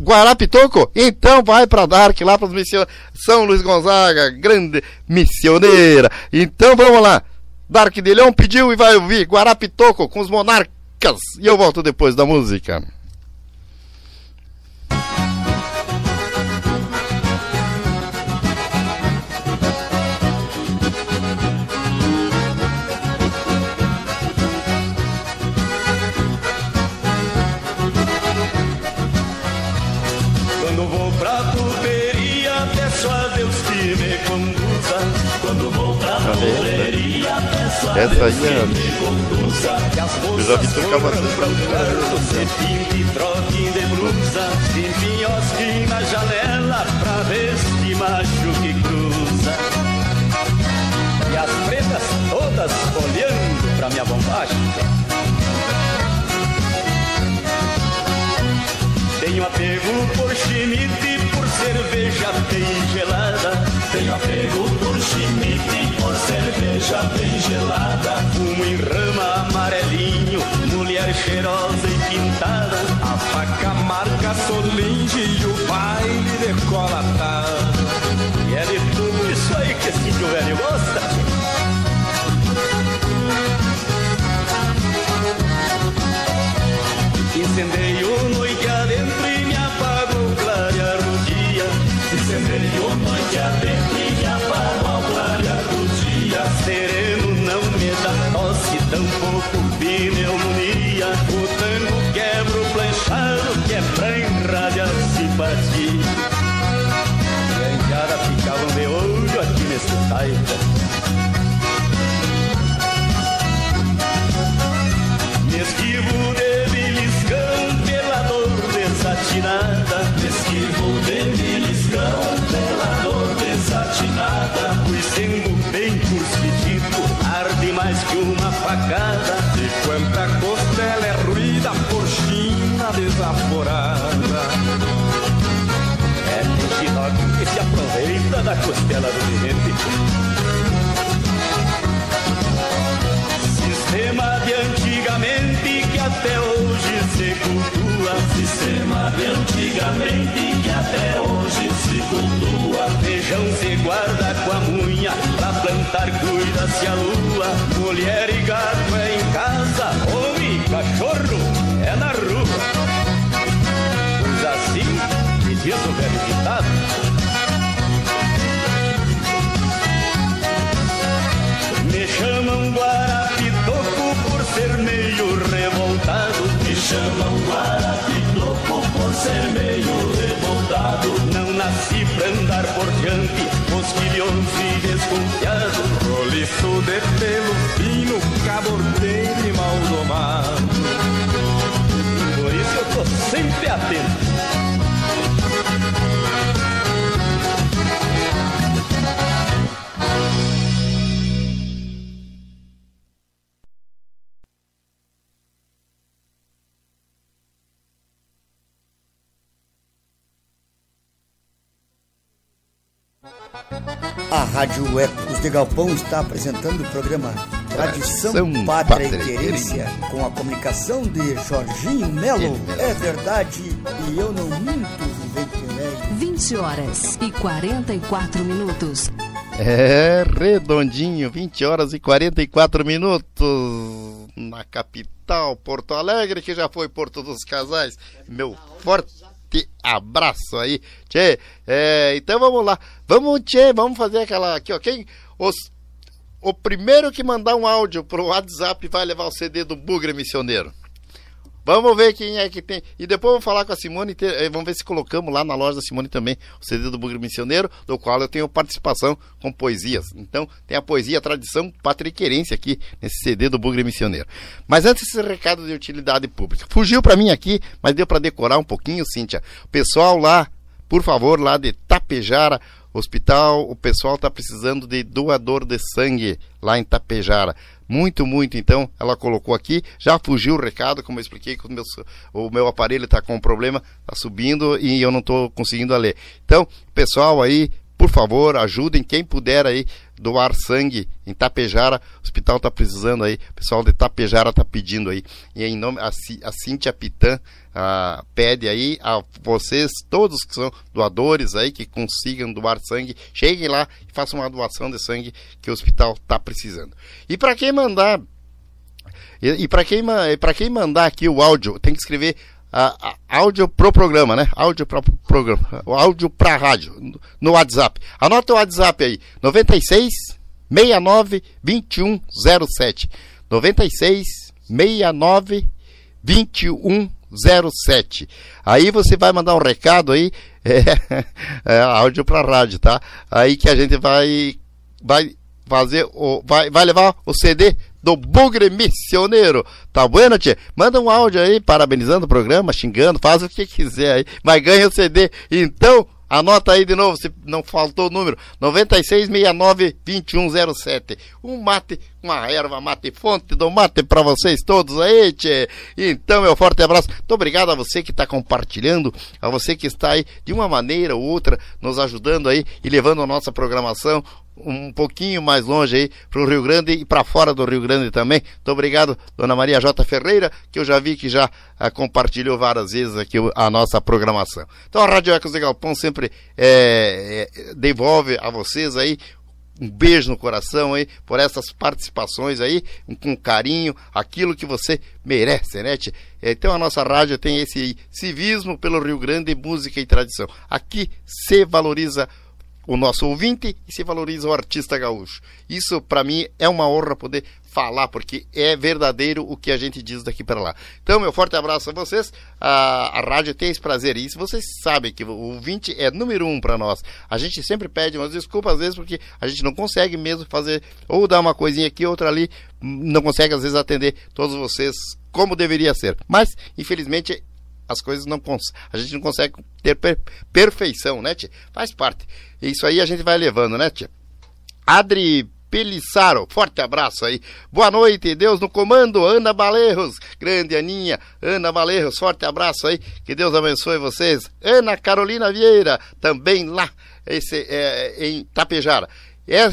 Guarapitoco? Então vai pra Dark, lá para São Luís Gonzaga, grande missioneira. Então vamos lá. Dark de Leão pediu e vai ouvir Guarapitoco com os monarcas. E eu volto depois da música. Essa aí é. Eu já vi tocar bastante. pra na janela pra ver se macho que cruza. E as pretas todas olhando pra minha bombagem. Tenho apego por Schmidt e por cerveja bem gelada. Tenho apego por Schmidt e por cerveja bem gelada. Fumo em rama amarelinho, mulher cheirosa e pintada. A faca marca solinge e o baile decolatado. E é de tudo isso aí que esse velho gosta. Costela do cliente. Sistema de antigamente que até hoje se cultua. Sistema de antigamente que até hoje se cultua. Feijão se guarda com a munha, pra plantar cuida-se a lua. Mulher e gato é em casa, homem e cachorro é na rua. Pois assim, me diz o velho chamam Guarapitoco por ser meio revoltado. Não nasci pra andar por diante, mosquilhoso e desconfiado. Roliço de pelo fino, cabordeiro e mal domado. Por isso eu tô sempre atento. Rádio Ecos de Galpão está apresentando o programa Tradição, Tradição Pátria, Pátria e Querência, com a comunicação de Jorginho Melo. É verdade, e eu não minto, vivente velho. 20 horas e 44 minutos. É redondinho, 20 horas e 44 minutos na capital, Porto Alegre, que já foi Porto dos Casais. Meu forte abraço aí. Tchê, é, então vamos lá. Vamos, tchê, vamos fazer aquela aqui, ó. Quem, os, o primeiro que mandar um áudio pro WhatsApp vai levar o CD do Bugre Missioneiro. Vamos ver quem é que tem. E depois vamos falar com a Simone. eh, Vamos ver se colocamos lá na loja da Simone também o CD do Bugre Missioneiro, do qual eu tenho participação com poesias. Então tem a poesia, a tradição patriquerense aqui nesse CD do Bugre Missioneiro. Mas antes esse recado de utilidade pública. Fugiu para mim aqui, mas deu para decorar um pouquinho, Cíntia. Pessoal lá, por favor, lá de Tapejara, hospital, o pessoal está precisando de doador de sangue lá em Tapejara. Muito, muito. Então, ela colocou aqui, já fugiu o recado, como eu expliquei, que o meu, o meu aparelho está com um problema, está subindo e eu não estou conseguindo ler. Então, pessoal aí, por favor, ajudem quem puder aí doar sangue em Tapejara. O hospital está precisando aí, o pessoal de Tapejara está pedindo aí. E em nome, a, a Cíntia Pitã pede aí a vocês, todos que são doadores aí, que consigam doar sangue, cheguem lá e façam uma doação de sangue que o hospital está precisando. E para quem mandar e, e para quem, quem mandar aqui o áudio, tem que escrever ah, ah, áudio pro programa, né? Áudio pro programa. Áudio pra rádio, no- WhatsApp. Anota o WhatsApp aí: 96 69 2107. 96 69 2107. Aí você vai mandar um recado aí, é, é, áudio pra rádio, tá? Aí que a gente vai vai fazer o vai, vai levar o CD do Bugre Missioneiro. Tá bueno, tchê? Manda um áudio aí parabenizando o programa, xingando, faz o que quiser aí, mas ganha o CD. Então, anota aí de novo, se não faltou o número, 9669-2107. Um mate com a erva mate fonte do mate pra vocês todos aí, tchê. Então, meu forte abraço. Muito obrigado a você que está compartilhando, a você que está aí de uma maneira ou outra nos ajudando aí e levando a nossa programação um pouquinho mais longe aí para o Rio Grande e para fora do Rio Grande também. Muito obrigado, dona Maria J. Ferreira, que eu já vi que já ah, compartilhou várias vezes aqui a nossa programação. Então a Rádio Ecos de Galpão sempre eh, eh, devolve a vocês aí um beijo no coração aí por essas participações aí, com carinho, aquilo que você merece, né? tchê? Então a nossa rádio tem esse civismo pelo Rio Grande, música e tradição. Aqui se valoriza o nosso ouvinte e se valoriza o artista gaúcho. Isso para mim é uma honra poder falar, porque é verdadeiro o que a gente diz daqui para lá. Então, meu forte abraço a vocês. A, a rádio tem esse prazer e isso vocês sabem que o ouvinte é número um para nós. A gente sempre pede umas desculpas às vezes porque a gente não consegue mesmo fazer ou dar uma coisinha aqui, outra ali, não consegue às vezes atender todos vocês como deveria ser. Mas, infelizmente, as coisas não a gente não consegue ter per perfeição, né, tia? Faz parte. Isso aí a gente vai levando, né, tia? Adri Pelissaro, forte abraço aí. Boa noite, Deus no comando, Ana Balerros, grande Aninha, Ana Balerros, forte abraço aí, que Deus abençoe vocês. Ana Carolina Vieira, também lá, esse, é, em Tapejara. É, é,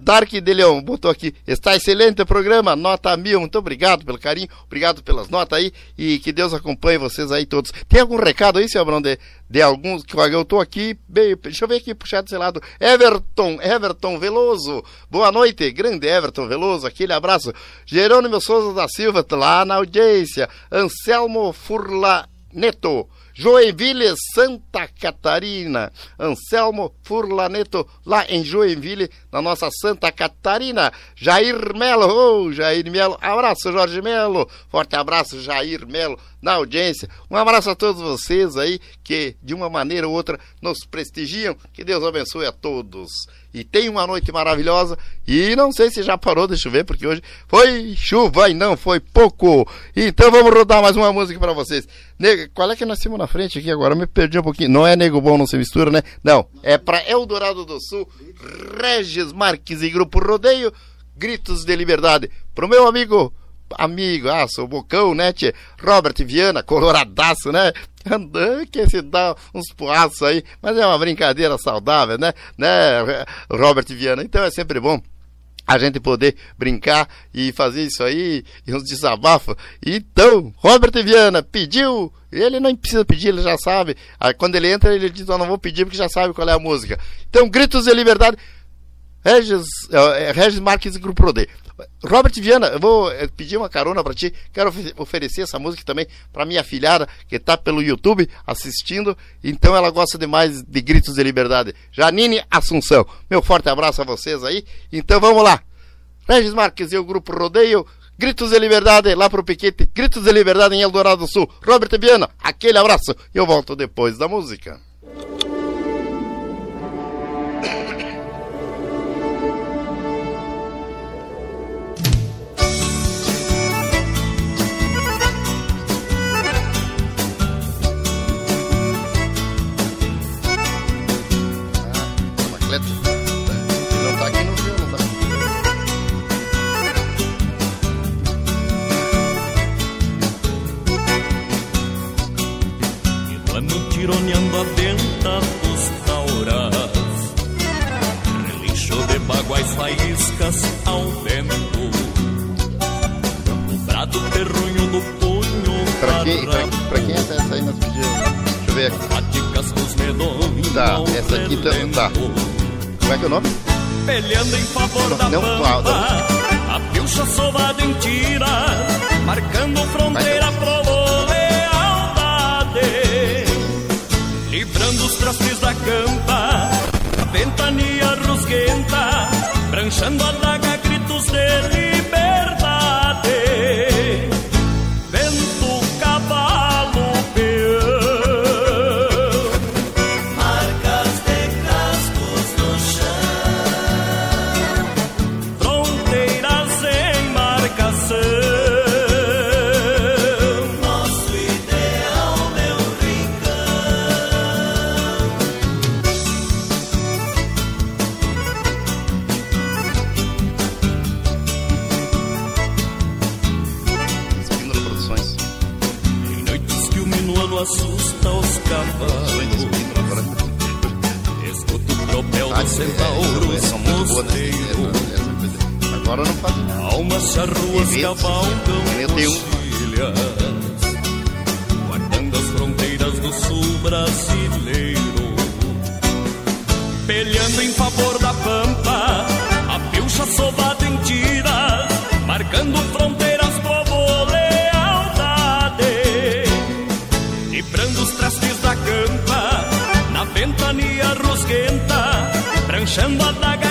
Dark de Leão botou aqui, está excelente o programa, nota mil, muito obrigado pelo carinho, obrigado pelas notas aí. E que Deus acompanhe vocês aí todos. Tem algum recado aí, seu Abrão, de, de alguns, que eu estou aqui, bem, deixa eu ver aqui puxar desse lado, Everton, Everton Veloso, boa noite, grande Everton Veloso, aquele abraço, Jerônimo Souza da Silva, lá na audiência, Anselmo Furla Neto, Joinville, Santa Catarina. Anselmo Furlaneto, lá em Joinville, na nossa Santa Catarina. Jair Melo, oh, Jair Melo, abraço, Jorge Melo. Forte abraço, Jair Melo, na audiência. Um abraço a todos vocês aí que, de uma maneira ou outra, nos prestigiam. Que Deus abençoe a todos e tenha uma noite maravilhosa. E não sei se já parou de chover, porque hoje foi chuva e não foi pouco. Então vamos rodar mais uma música para vocês. Nego, qual é que nós temos na frente aqui agora? Me perdi um pouquinho. Não é Nego Bom, não se mistura, né? Não, é para Eldorado do Sul, Regis Marques e Grupo Rodeio, Gritos de Liberdade. Pro meu amigo amigo, ah, sou bocão, né, tia? Robert Viana, coloradaço, né? Que se dá uns poaços aí, mas é uma brincadeira saudável, né? Né, Robert Viana? Então é sempre bom a gente poder brincar e fazer isso aí, e uns desabafos. Então, Robert Viana pediu, ele não precisa pedir, ele já sabe. Aí, quando ele entra, ele diz: Eu não vou pedir porque já sabe qual é a música. Então, Gritos de Liberdade. Regis, uh, Regis Marques e Grupo Rodei. Robert Viana, eu vou eh, pedir uma carona para ti. Quero oferecer essa música também para minha filhada que está pelo YouTube assistindo. Então ela gosta demais de Gritos de Liberdade. Janine Assunção. Meu forte abraço a vocês aí. Então vamos lá. Regis Marques e o Grupo Rodeio. Gritos de Liberdade lá pro Piquete. Gritos de Liberdade em Eldorado do Sul. Robert Viana, aquele abraço. Eu volto depois da música. Tironeando a venta dos tauras Relincho de baguais faíscas ao vento. O brado terrunho do punho Pra, que, pra, pra quem é essa aí nós pedimos? Deixa eu ver aqui. Tá, essa aqui também tá. Como é que é o nome? Peleando em favor não, da não, pampa. A pilcha sovada em tira Marcando fronteira pro trastes da campa, a ventania rusguenta, branchando a daga, Agora não faz Almas ruas cavalgam ilhas Guardando as fronteiras do sul brasileiro. Pelhando em favor da pampa A pilcha sovada em tiras rusguenta Pranchando a daga,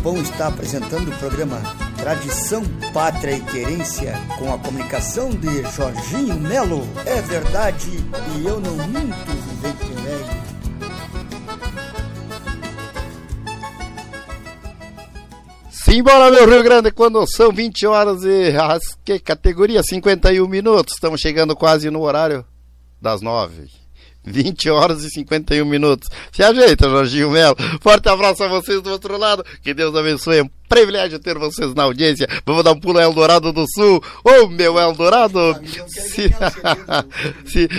Galpão está apresentando o programa Tradição, Pátria e Querência com a comunicação de Jorginho Melo. É verdade e eu não minto, vivente velho. Simbora, meu Rio Grande, quando são 20 horas e as, que categoria 51 minutos. Estamos chegando quase no horário das 9. 20 horas e 51 minutos. Se ajeita, Jorginho Melo. Forte abraço a vocês do outro lado. Que Deus abençoe. Privilégio ter vocês na audiência. Vamos dar um pulo Eldorado do Sul. Ô, oh, meu Eldorado!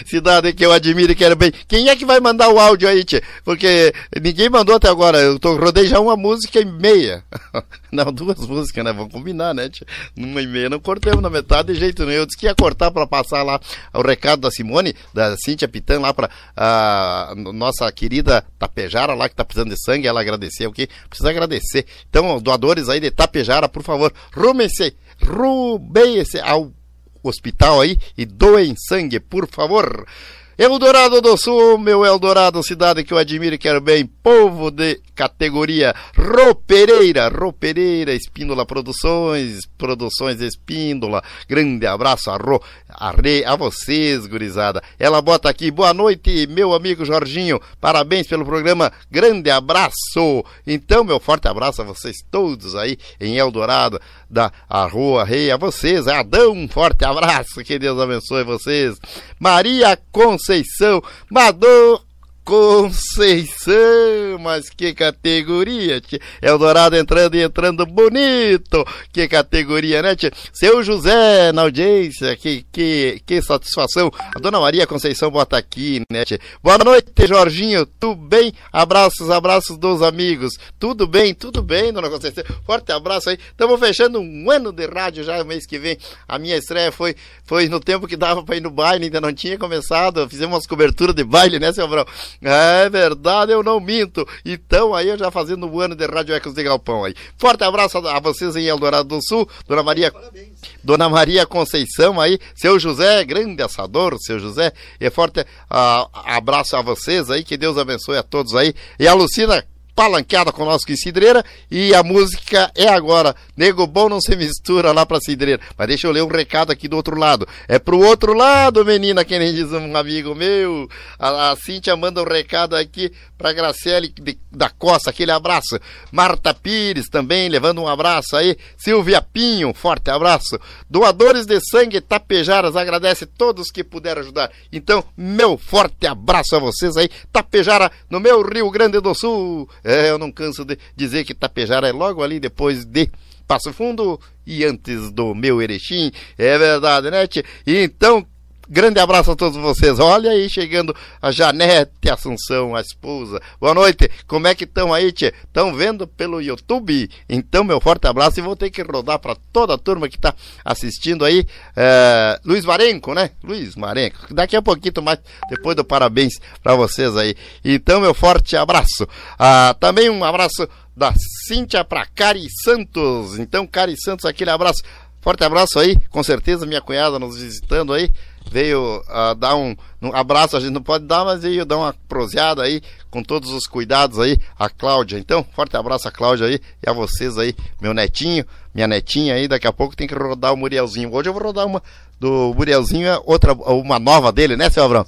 cidade que eu admiro e quero bem. Quem é que vai mandar o áudio aí, tchê? Porque ninguém mandou até agora. Eu tô, rodei já uma música e meia. Não, duas músicas, né? Vamos combinar, né, tchê? Numa e meia não cortemos na metade de jeito nenhum. Eu disse que ia cortar para passar lá o recado da Simone, da Cíntia Pitan, lá pra a nossa querida Tapejara lá que tá precisando de sangue. Ela agradeceu o que precisa agradecer. Então, doadores aí de Tapejara, por favor, rumem-se, rumem-se ao hospital aí e doem sangue, por favor. Eldorado do Sul, meu Eldorado, cidade que eu admiro e quero bem, povo de categoria Ropereira, Ropereira, Espíndola Produções, Produções Espíndola, grande abraço a Ro, a Re, a vocês, gurizada. Ela bota aqui, boa noite, meu amigo Jorginho, parabéns pelo programa, grande abraço. Então, meu forte abraço a vocês todos aí em Eldorado, da a Rua Rei, a vocês, Adão, um forte abraço, que Deus abençoe vocês. Maria Conceição, Mador Conceição, mas que categoria, tia. Eldorado entrando e entrando bonito, que categoria, né, tia? Seu José na audiência, que, que, que satisfação. A dona Maria Conceição bota aqui, né, tia? Boa noite, Jorginho, tudo bem? Abraços, abraços dos amigos. Tudo bem, tudo bem, dona Conceição. Forte abraço aí. Estamos fechando um ano de rádio já, mês que vem. A minha estreia foi, foi no tempo que dava para ir no baile, ainda não tinha começado. Fizemos umas coberturas de baile, né, seu Brão? É verdade, eu não minto. Então aí eu já fazendo um ano de Rádio Ecos de Galpão aí. Forte abraço a vocês em Eldorado do Sul, Dona Maria. Parabéns. Dona Maria Conceição aí, seu José, grande assador, seu José. E forte uh, abraço a vocês aí, que Deus abençoe a todos aí. E a Lucina palanqueada conosco em Cidreira e a música é agora. Nego bom não se mistura lá pra Cidreira. Mas deixa eu ler um recado aqui do outro lado. É pro outro lado, menina, que nem diz um amigo meu. A, a Cíntia manda um recado aqui pra Graciele de, da Costa, aquele abraço. Marta Pires também, levando um abraço aí. Silvia Pinho, forte abraço. Doadores de sangue Tapejaras, agradece todos que puderam ajudar. Então, meu forte abraço a vocês aí. Tapejara, no meu Rio Grande do Sul. É, eu não canso de dizer que Tapejara é logo ali depois de Passo Fundo e antes do meu Erechim. É verdade, né, tia? Então, Grande abraço a todos vocês. Olha aí, chegando a Janete Assunção, a esposa. Boa noite. Como é que estão aí, tia? Estão vendo pelo YouTube? Então, meu forte abraço e vou ter que rodar para toda a turma que está assistindo aí. É, Luiz Marenco, né? Luiz Marenco. Daqui a pouquinho mais, depois do parabéns para vocês aí. Então, meu forte abraço. Ah, também um abraço da Cíntia para Cari Santos. Então, Cari Santos, aquele abraço. Forte abraço aí, com certeza minha cunhada nos visitando aí veio uh, dar um, um, abraço, a gente não pode dar, mas veio dar uma proseada aí, com todos os cuidados aí, a Cláudia. Então, forte abraço a Cláudia aí e a vocês aí, meu netinho, minha netinha aí, daqui a pouco tem que rodar o Murielzinho. Hoje eu vou rodar uma do Murielzinho, é outra, uma nova dele, né, seu Abrão?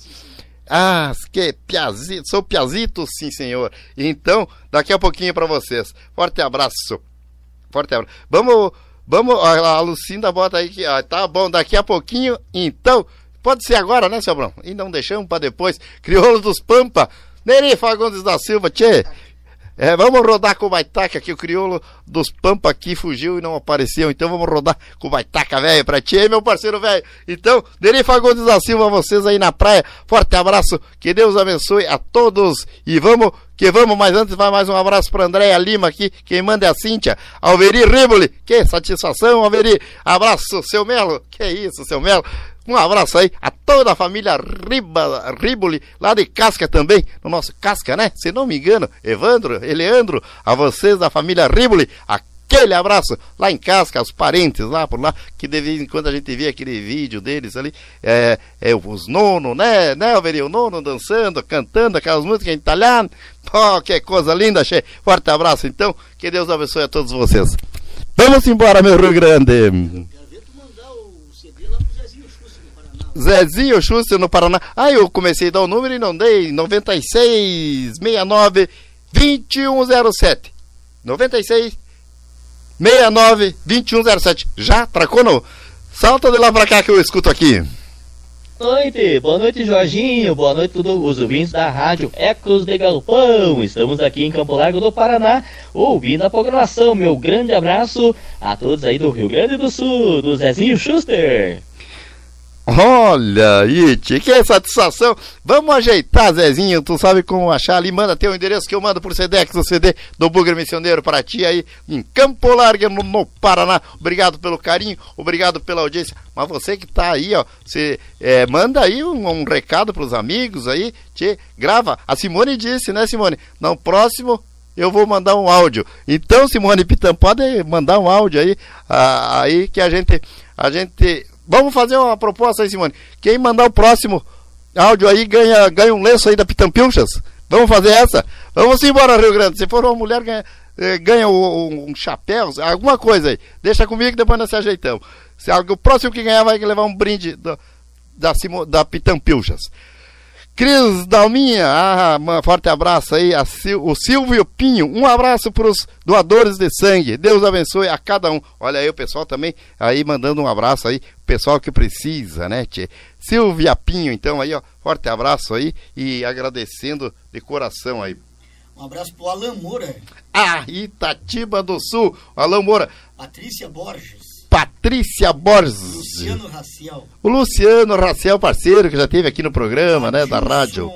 Ah, que piazito, sou piazito, sim, senhor. Então, daqui a pouquinho para vocês. Forte abraço. Forte abraço. Vamos, vamos, a Lucinda bota aí que, ah, tá bom, daqui a pouquinho, então, Pode ser agora, né, seu Brão? E não deixamos para depois. Crioulo dos Pampa. Neri Fagundes da Silva, tchê. É, vamos rodar com o Baitaca aqui, o crioulo dos Pampa aqui fugiu e não apareceu. Então vamos rodar com o Baitaca, velho, pra ti, meu parceiro, velho. Então, Neri Fagundes da Silva, vocês aí na praia. Forte abraço, que Deus abençoe a todos. E vamos que vamos, mas antes vai mais um abraço para Andréia Lima aqui, quem manda é a Cíntia, Alveri Riboli, que satisfação, Alveri, abraço, seu Melo, que isso, seu Melo, um abraço aí a toda a família Riba, Riboli, lá de Casca também, no nosso Casca, né? Se não me engano, Evandro, Eleandro, a vocês da família Riboli, aquele abraço lá em Casca, os parentes lá por lá, que de vez em quando a gente vê aquele vídeo deles ali, é, é os nono, né, né, Alveri, o nono dançando, cantando aquelas músicas em italiano, Oh, que coisa linda, Che. Forte abraço, então. Que Deus abençoe a todos vocês. Vamos embora, meu Rio Grande. Zezinho Schuster no Paraná. Ah, eu comecei a dar o número e não dei. 96 69 2107. 96 69 2107. Já? Tracou no? Salta de lá pra cá que eu escuto aqui. Boa noite, boa noite Jorginho, boa noite todos os ouvintes da rádio Ecos de Galpão. Estamos aqui em Campo Largo do Paraná, ouvindo a programação. Meu grande abraço a todos aí do Rio Grande do Sul, do Zezinho Schuster. Olha tia, que satisfação. Vamos ajeitar, Zezinho. Tu sabe como achar ali. Manda teu endereço que eu mando por Sedex, o CD do Bugre Missioneiro para ti aí em Campo Largo, no, no, Paraná. Obrigado pelo carinho, obrigado pela audiência. Mas você que tá aí, ó, você é, manda aí um, um recado pros amigos aí, tia, grava. A Simone disse, né, Simone? No próximo eu vou mandar um áudio. Então, Simone Pitam, pode mandar um áudio aí, aí que a gente, a gente Vamos fazer uma proposta aí, Simone. Quem mandar o próximo áudio aí ganha, ganha um lenço aí da Pitampilchas. Vamos fazer essa? Vamos embora, Rio Grande. Se for uma mulher, ganha, eh, ganha um, um chapéu, alguma coisa aí. Deixa comigo depois nós se ajeitamos. Se, o próximo que ganhar vai levar um brinde da, da, da Pitampilchas. Cris Dalminha, ah, um forte abraço aí, Sil, o Silvio Pinho, um abraço para os doadores de sangue, Deus abençoe a cada um. Olha aí o pessoal também aí mandando um abraço aí, pessoal que precisa, né, tchê? Silvia Pinho, então aí, ó, forte abraço aí e agradecendo de coração aí. Um abraço pro Alan Moura. Ah, Itatiba do Sul, Alan Moura. Patrícia Borges. Patrícia Borges. Luciano Raciel. O Luciano Raciel, parceiro, que já teve aqui no programa, Adilson né, da rádio.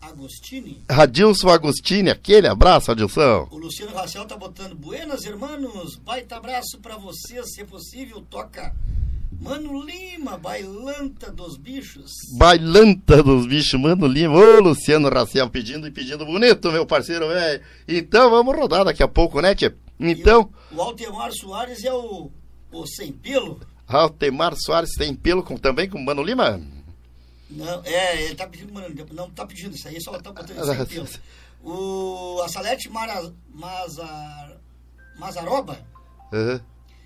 Agostini. Radilson Agostini, aquele abraço, Adilson. O Luciano Raciel tá botando Buenas, irmãos, baita abraço para vocês, se possível, toca Mano Lima, bailanta dos bichos. Bailanta dos bichos, Mano Lima. Ô, Luciano Raciel pedindo e pedindo bonito, meu parceiro, velho. Então vamos rodar daqui a pouco, né, tia? Então. O, o Altemar Soares é o, o sem pelo? Altemar Soares tem pelo com, também com o Mano Lima? Não, é, ele tá pedindo, mano, não tá pedindo isso aí, só tá botando sem pelo. O, a Salete Mara, Mazar, Mazaroba uhum.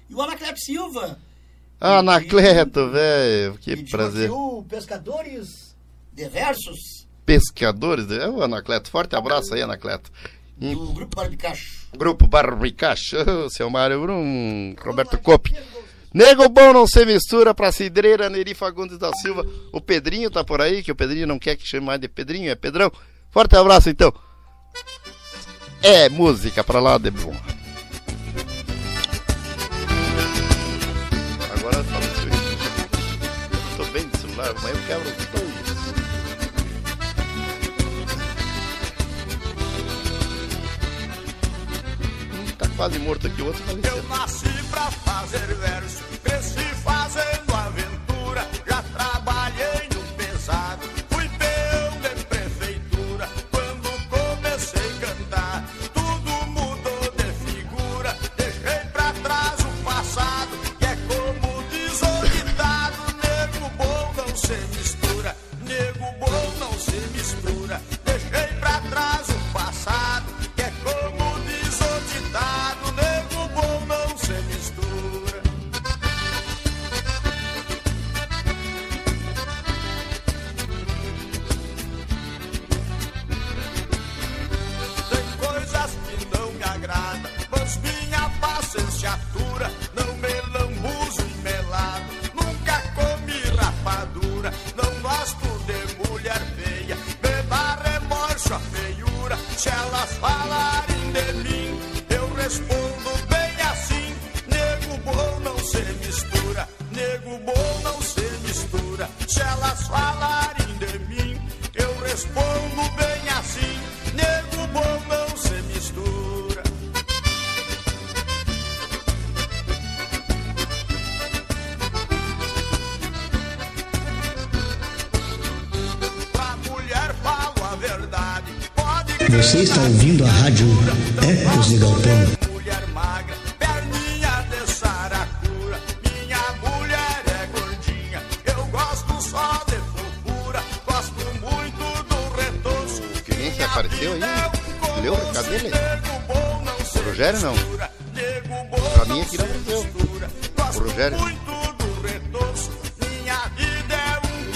e o Anacleto Silva. Anacleto, velho, que prazer. O Pescadores Diversos. Pescadores, é o Anacleto, forte abraço aí, Anacleto. Do Grupo Barbicacho. Grupo Barbicacho, oh, seu Mário Brum, Roberto Coppe. Nego bom não se mistura pra cidreira Neri Fagundes da Silva. O Pedrinho tá por aí, que o Pedrinho não quer que chame mais de Pedrinho, é Pedrão. Forte abraço então. É música pra lá de bom. Agora eu falo isso. Eu tô bem de celular, mas eu quebro quase morto aqui, outro faleceu. Eu nasci pra fazer verso, O Rogério.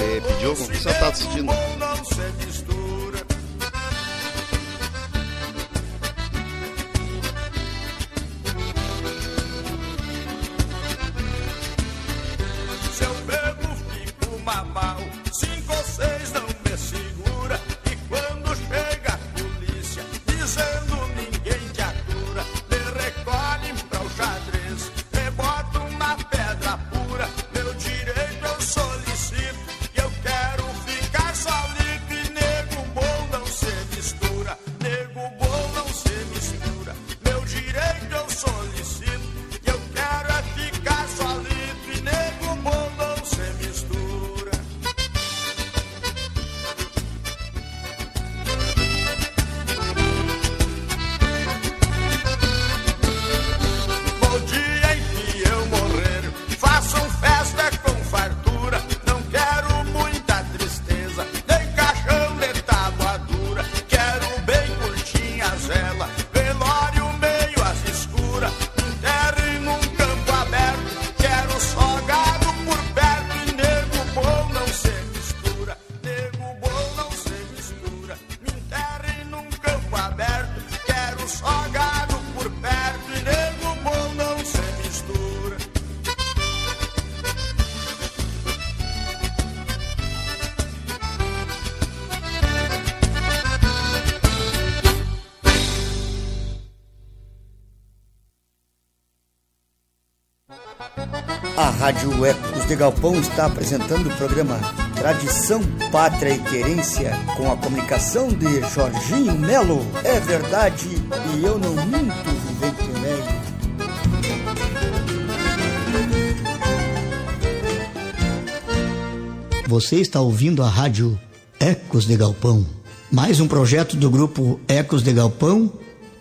Ele pediu alguma coisa, você tá assistindo. De Galpão está apresentando o programa Tradição, Pátria e Querência com a comunicação de Jorginho Melo. É verdade e eu não minto, vivente velho. Você está ouvindo a Rádio Ecos de Galpão, mais um projeto do grupo Ecos de Galpão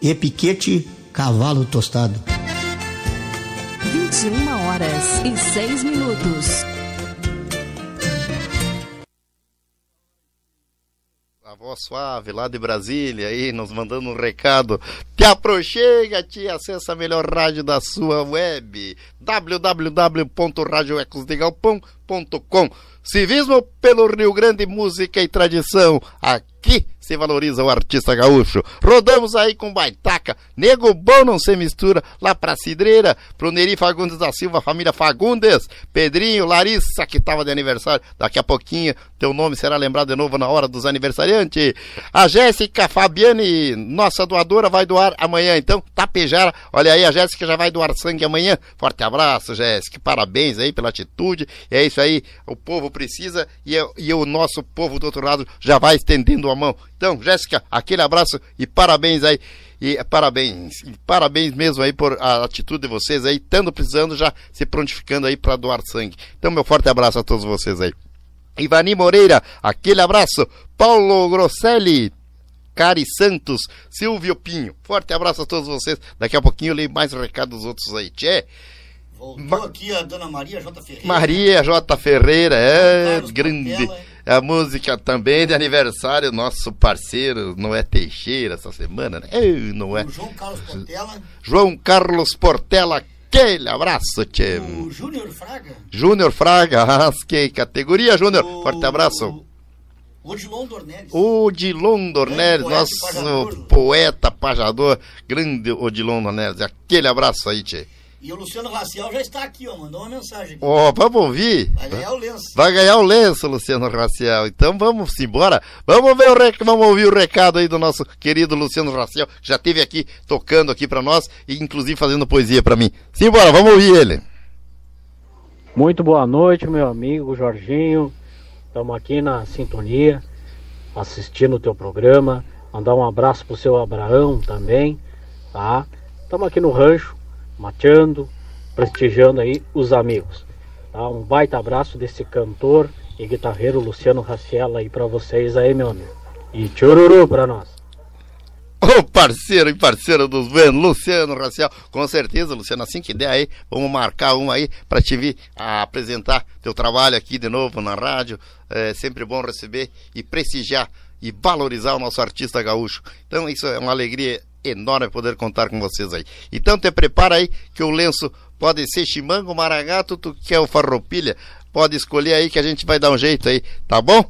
e Piquete Cavalo Tostado. 21 horas e 6 minutos. A voz suave lá de Brasília aí, nos mandando um recado. Te aproxega, te acessa a melhor rádio da sua web. www.radioecosdegalpão.com Civismo pelo Rio Grande, música e tradição. Aqui se valoriza o artista gaúcho. Rodamos aí com Baitaca, Nego Bom não se mistura, lá pra Cidreira, pro Neri Fagundes da Silva, família Fagundes, Pedrinho, Larissa, que tava de aniversário, daqui a pouquinho teu nome será lembrado de novo na hora dos aniversariantes. A Jéssica Fabiane, nossa doadora, vai doar amanhã, então, Tapejara, olha aí, a Jéssica já vai doar sangue amanhã. Forte abraço, Jéssica, parabéns aí pela atitude, é isso aí, o povo precisa e, é- e o nosso povo do outro lado já vai estendendo a mão. Então, Jéssica, aquele abraço e parabéns aí. E eh, parabéns, e parabéns mesmo aí por a atitude de vocês aí, estando precisando, já se prontificando aí para doar sangue. Então, meu forte abraço a todos vocês aí. Ivani Moreira, aquele abraço. Paulo Grosselli, Cari Santos, Silvio Pinho. Forte abraço a todos vocês. Daqui a pouquinho eu leio mais recados dos outros aí. Tchê. Voltou aqui a dona Maria J. Ferreira. Maria J. Ferreira, é grande. Portela. A música também de aniversário, nosso parceiro Noé Teixeira essa semana, né? Ei, Noé. O João Carlos Portela. João Carlos Portela, aquele abraço, tchê. O Júnior Fraga. Júnior Fraga, as que categoria, Júnior? Forte abraço. Odilon Dornelles. Odilon Dornelles, poeta nosso pajador. poeta, pajador, grande Odilon Dornelles. Aquele abraço aí, tchê. E o Luciano Raciel já está aqui, ó. Mandou uma mensagem. aqui. Ó, vamos ouvir? Vai ganhar o lenço. Vai ganhar o lenço, Luciano Raciel. Então vamos embora. Vamos ver o rec... vamos ouvir o recado aí do nosso querido Luciano Raciel, que já esteve aqui tocando aqui pra nós e inclusive fazendo poesia pra mim. Simbora, vamos ouvir ele. Muito boa noite, meu amigo Jorginho. Estamos aqui na sintonia, assistindo o teu programa. Mandar um abraço pro seu Abraão também, tá? Estamos aqui no rancho, mateando, prestigiando aí os amigos. Tá? Um baita abraço desse cantor e guitarreiro Luciano Raciela aí pra vocês aí, meu amigo. E tchururu pra nós. Ô parceiro e parceiro dos Buenos, Luciano Raciel. Com certeza, Luciano, assim que der aí, vamos marcar um aí pra te vir apresentar teu trabalho aqui de novo na rádio. É sempre bom receber e prestigiar e valorizar o nosso artista gaúcho. Então isso é uma alegria enorme poder contar com vocês aí. Então te prepara aí que o lenço pode ser chimango, maragato, tu quer o farroupilha, pode escolher aí que a gente vai dar um jeito aí, tá bom?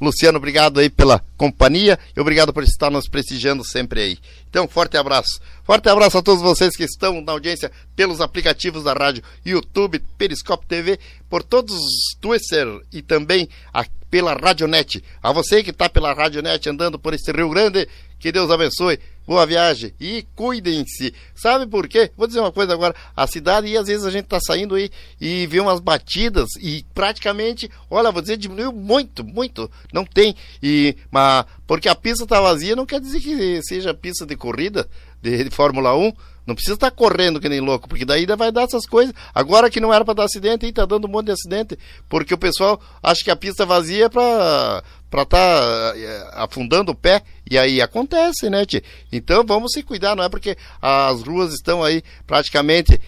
Luciano, obrigado aí pela companhia e obrigado por estar nos prestigiando sempre aí. Então, forte abraço. Forte abraço a todos vocês que estão na audiência pelos aplicativos da rádio YouTube, Periscope TV, por todos os Twitter e também a, pela Radionet. A você que está pela Radionet andando por esse Rio Grande, que Deus abençoe. Boa viagem e cuidem-se. Sabe por quê? Vou dizer uma coisa agora. A cidade, e às vezes a gente tá saindo aí e vê umas batidas e praticamente, olha, vou dizer, diminuiu muito, muito. Não tem. E, mas, porque a pista tá vazia não quer dizer que seja pista de corrida de, de Fórmula 1. Não precisa estar correndo que nem louco, porque daí ainda vai dar essas coisas. Agora que não era para dar acidente, aí tá dando um monte de acidente, porque o pessoal acha que a pista vazia é para para estar tá, afundando o pé e aí acontece, né, tia? Então vamos se cuidar, não é porque as ruas estão aí praticamente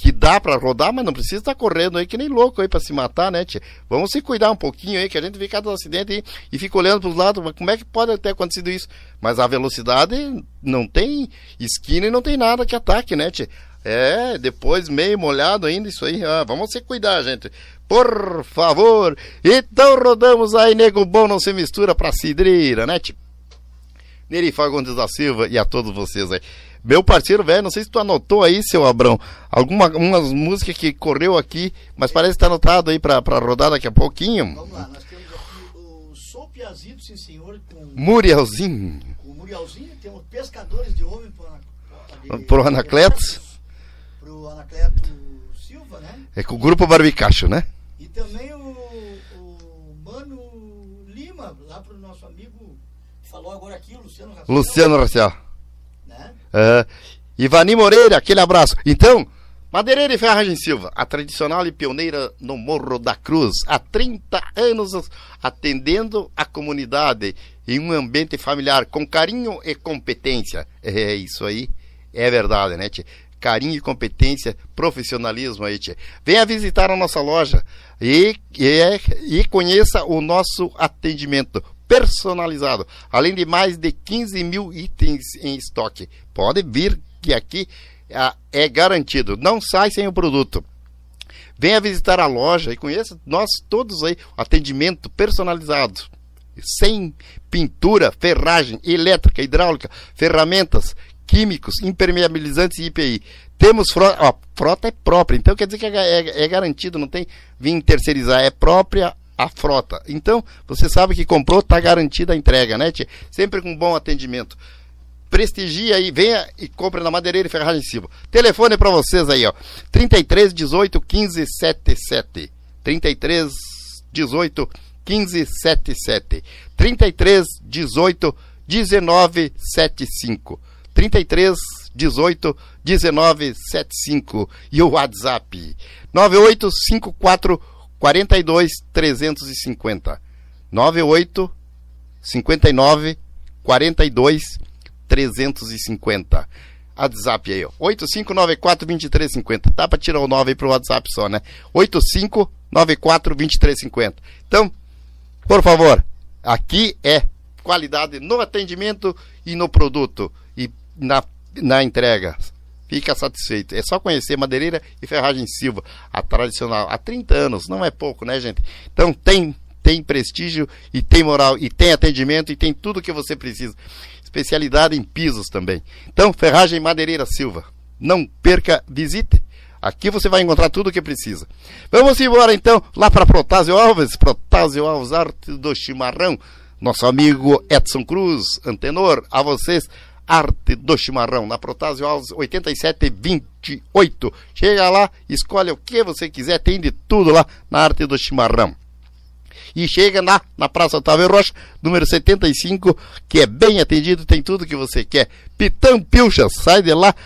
que dá para rodar, mas não precisa estar tá correndo aí que nem louco aí para se matar, né, tia? Vamos se cuidar um pouquinho aí, que a gente vê cada acidente aí e fica olhando para os lados, como é que pode ter acontecido isso? Mas a velocidade não tem esquina e não tem nada que ataque, né, tia? É, depois meio molhado ainda isso aí. Ah, vamos se cuidar, gente. Por favor. Então rodamos aí, nego bom não se mistura pra cidreira, né, tipo? Neri Fagundes da Silva e a todos vocês aí. Meu parceiro, velho, não sei se tu anotou aí, seu Abrão, algumas músicas que correu aqui, mas parece que tá anotado aí pra, pra rodar daqui a pouquinho. Vamos lá, nós temos aqui o Sou Piazito, sim senhor, com Murielzinho. o Murielzinho, temos Pescadores de Homem para Pro Anacletos. pro Anacleto Silva, né? É com o grupo Barbicacho, né? E também o, o Mano Lima, lá pro nosso amigo que falou agora aqui, o Luciano Rafael. Luciano Racial. É. Ivani Moreira, aquele abraço. Então, Madeireira e Ferragem Silva, a tradicional e pioneira no Morro da Cruz, há 30 anos atendendo a comunidade em um ambiente familiar com carinho e competência. É isso aí, é verdade, né, tia? Carinho e competência, profissionalismo aí, tia. Venha visitar a nossa loja e, e, e conheça o nosso atendimento personalizado, além de mais de 15 mil itens em estoque. Pode vir que aqui ah, é garantido, não sai sem o produto. Venha visitar a loja e conheça nós todos aí, atendimento personalizado. Sem pintura, ferragem, elétrica, hidráulica, ferramentas, químicos, impermeabilizantes e IPI. Temos frota, ó, frota é própria, então quer dizer que é, é, é garantido, não tem vir terceirizar, é própria a frota. Então, você sabe que comprou, está garantida a entrega, né, tia? Sempre com bom atendimento. Prestigia aí, venha e compre na Madeireira e Ferragem Silva. Telefone para vocês aí, ó. 33 18 15 77. 33 18 15 77. 33 18 19 75. 33 18 19 75 e o WhatsApp 9854 42 350 98 59 42 350 WhatsApp aí, ó. 8594-2350. Dá pra tirar o 9 aí pro WhatsApp só, né? 8594-2350. Então, por favor, aqui é qualidade no atendimento e no produto e na, na entrega. Fica satisfeito. É só conhecer Madeireira e Ferragem Silva, a tradicional, há 30 anos, não é pouco, né, gente? Então tem tem prestígio e tem moral e tem atendimento e tem tudo que você precisa. Especialidade em pisos também. Então, Ferragem Madeireira Silva. Não perca, visite. Aqui você vai encontrar tudo o que precisa. Vamos embora então lá para Protásio Alves, Protásio Alves, arte do chimarrão. Nosso amigo Edson Cruz, antenor, a vocês, arte do chimarrão, na Protásio Alves 8728. Chega lá, escolhe o que você quiser, tem de tudo lá na arte do chimarrão e chega na, na Praça Otávio Rocha, número 75, que é bem atendido, tem tudo que você quer. Pitão Pilcha, sai de lá.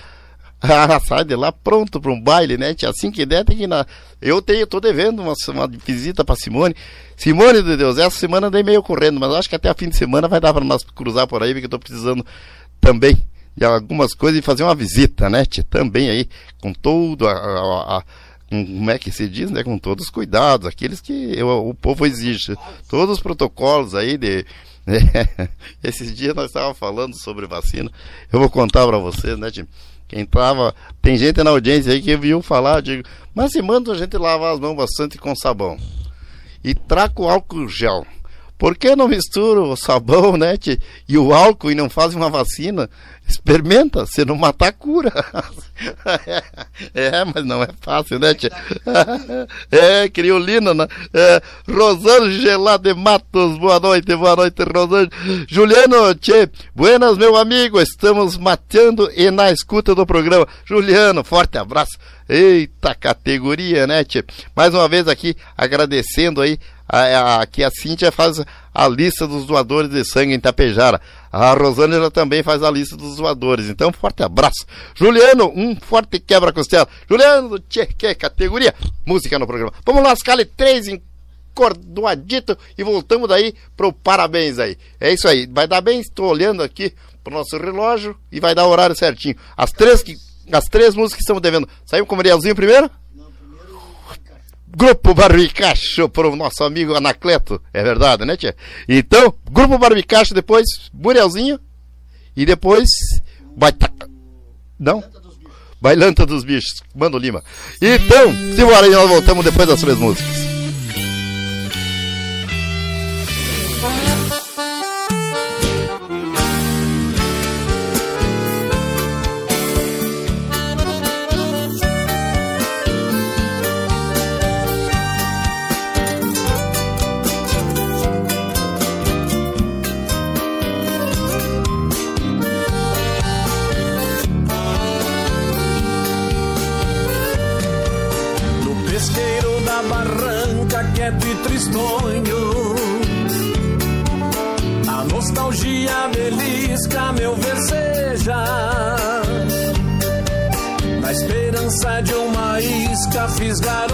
Ah, sai de lá pronto para um baile, né? Assim que der, tem que ir na. Eu tenho, tô devendo uma, uma visita para Simone. Simone de Deus, essa semana andei meio correndo, mas acho que até a fim de semana vai dar para nós cruzar por aí, porque eu tô precisando também de algumas coisas e fazer uma visita, né? Também aí, com todo a, a, a como é que se diz, né? Com todos os cuidados, aqueles que eu, o povo exige. Todos os protocolos aí de, É, esses dias nós estávamos falando sobre vacina. Eu vou contar para vocês, né, Tim? Quem tava. Tem gente na audiência aí que viu falar, digo, mas se manda a gente lavar as mãos bastante com sabão. E traca o álcool gel. Por que não mistura o sabão, né, tchê, e o álcool e não faz uma vacina? Experimenta, se não matar, cura. é, mas não é fácil, né, tia? é, criolina, né? É, Rosângela de Matos, boa noite, boa noite, Rosângela. Juliano, tchê, buenas, meu amigo, estamos mateando e na escuta do programa. Juliano, forte abraço. Eita categoria, né, tchê? Mais uma vez aqui, agradecendo aí a, a, Cíntia faz a lista dos doadores de sangue em Tapejara. A Rosângela também faz a lista dos zoadores. Então, forte abraço. Juliano, um forte quebra-costela. Juliano, tchê, que categoria. Música no programa. Vamos lá, escala 3 em cordoadito e voltamos daí pro parabéns aí. É isso aí. Vai dar bem, estou olhando aqui pro nosso relógio e vai dar o horário certinho. As três que as três músicas que estamos devendo. Saiu com o Marielzinho primeiro? Grupo Barbicacho para o nosso amigo Anacleto. É verdade, né, tia? Então, Grupo Barbicacho, depois Murielzinho. E depois. Baita... Não? Bailanta dos Bichos. Mano Lima. Então, simbora aí, nós voltamos depois das três músicas. Tristonho. A nostalgia belisca meu verseja. Na esperança de uma isca fisgar um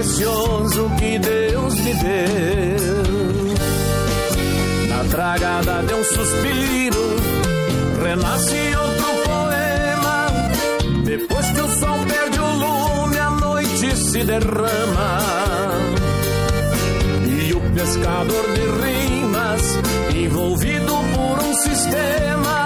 precioso que Deus me deu tragada de um suspiro, renasce outro poema. Depois que o sol perde o lume, a noite se derrama. E o pescador de rimas, envolvido por um sistema,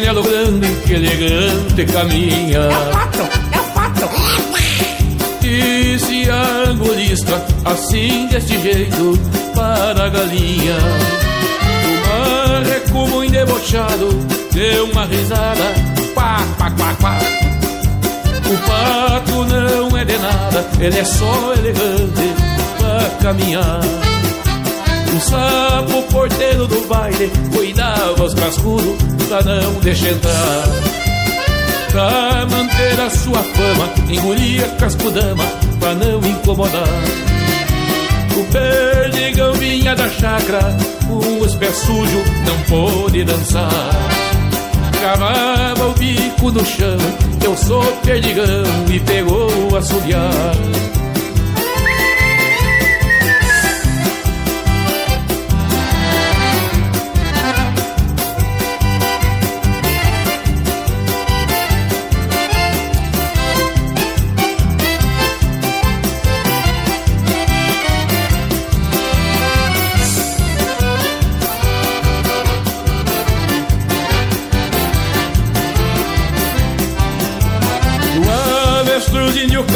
chinelo grande que elegante caminha. É o patrão, é o patrão. E se angolista assim deste jeito para a galinha. O é Uma recuo debochado deu uma risada, pá, pá, pá, pá. O pato não é de nada, ele é só elegante para caminhar. Um sapo porteiro do baile cuidava os cascudos pra não deixar entrar. Pra manter a sua fama, engolia cascudama pra não incomodar. O perdigão vinha da chácara, com os pés sujos não pôde dançar. Cavava o bico no chão, eu sou perdigão e pegou a assobiar.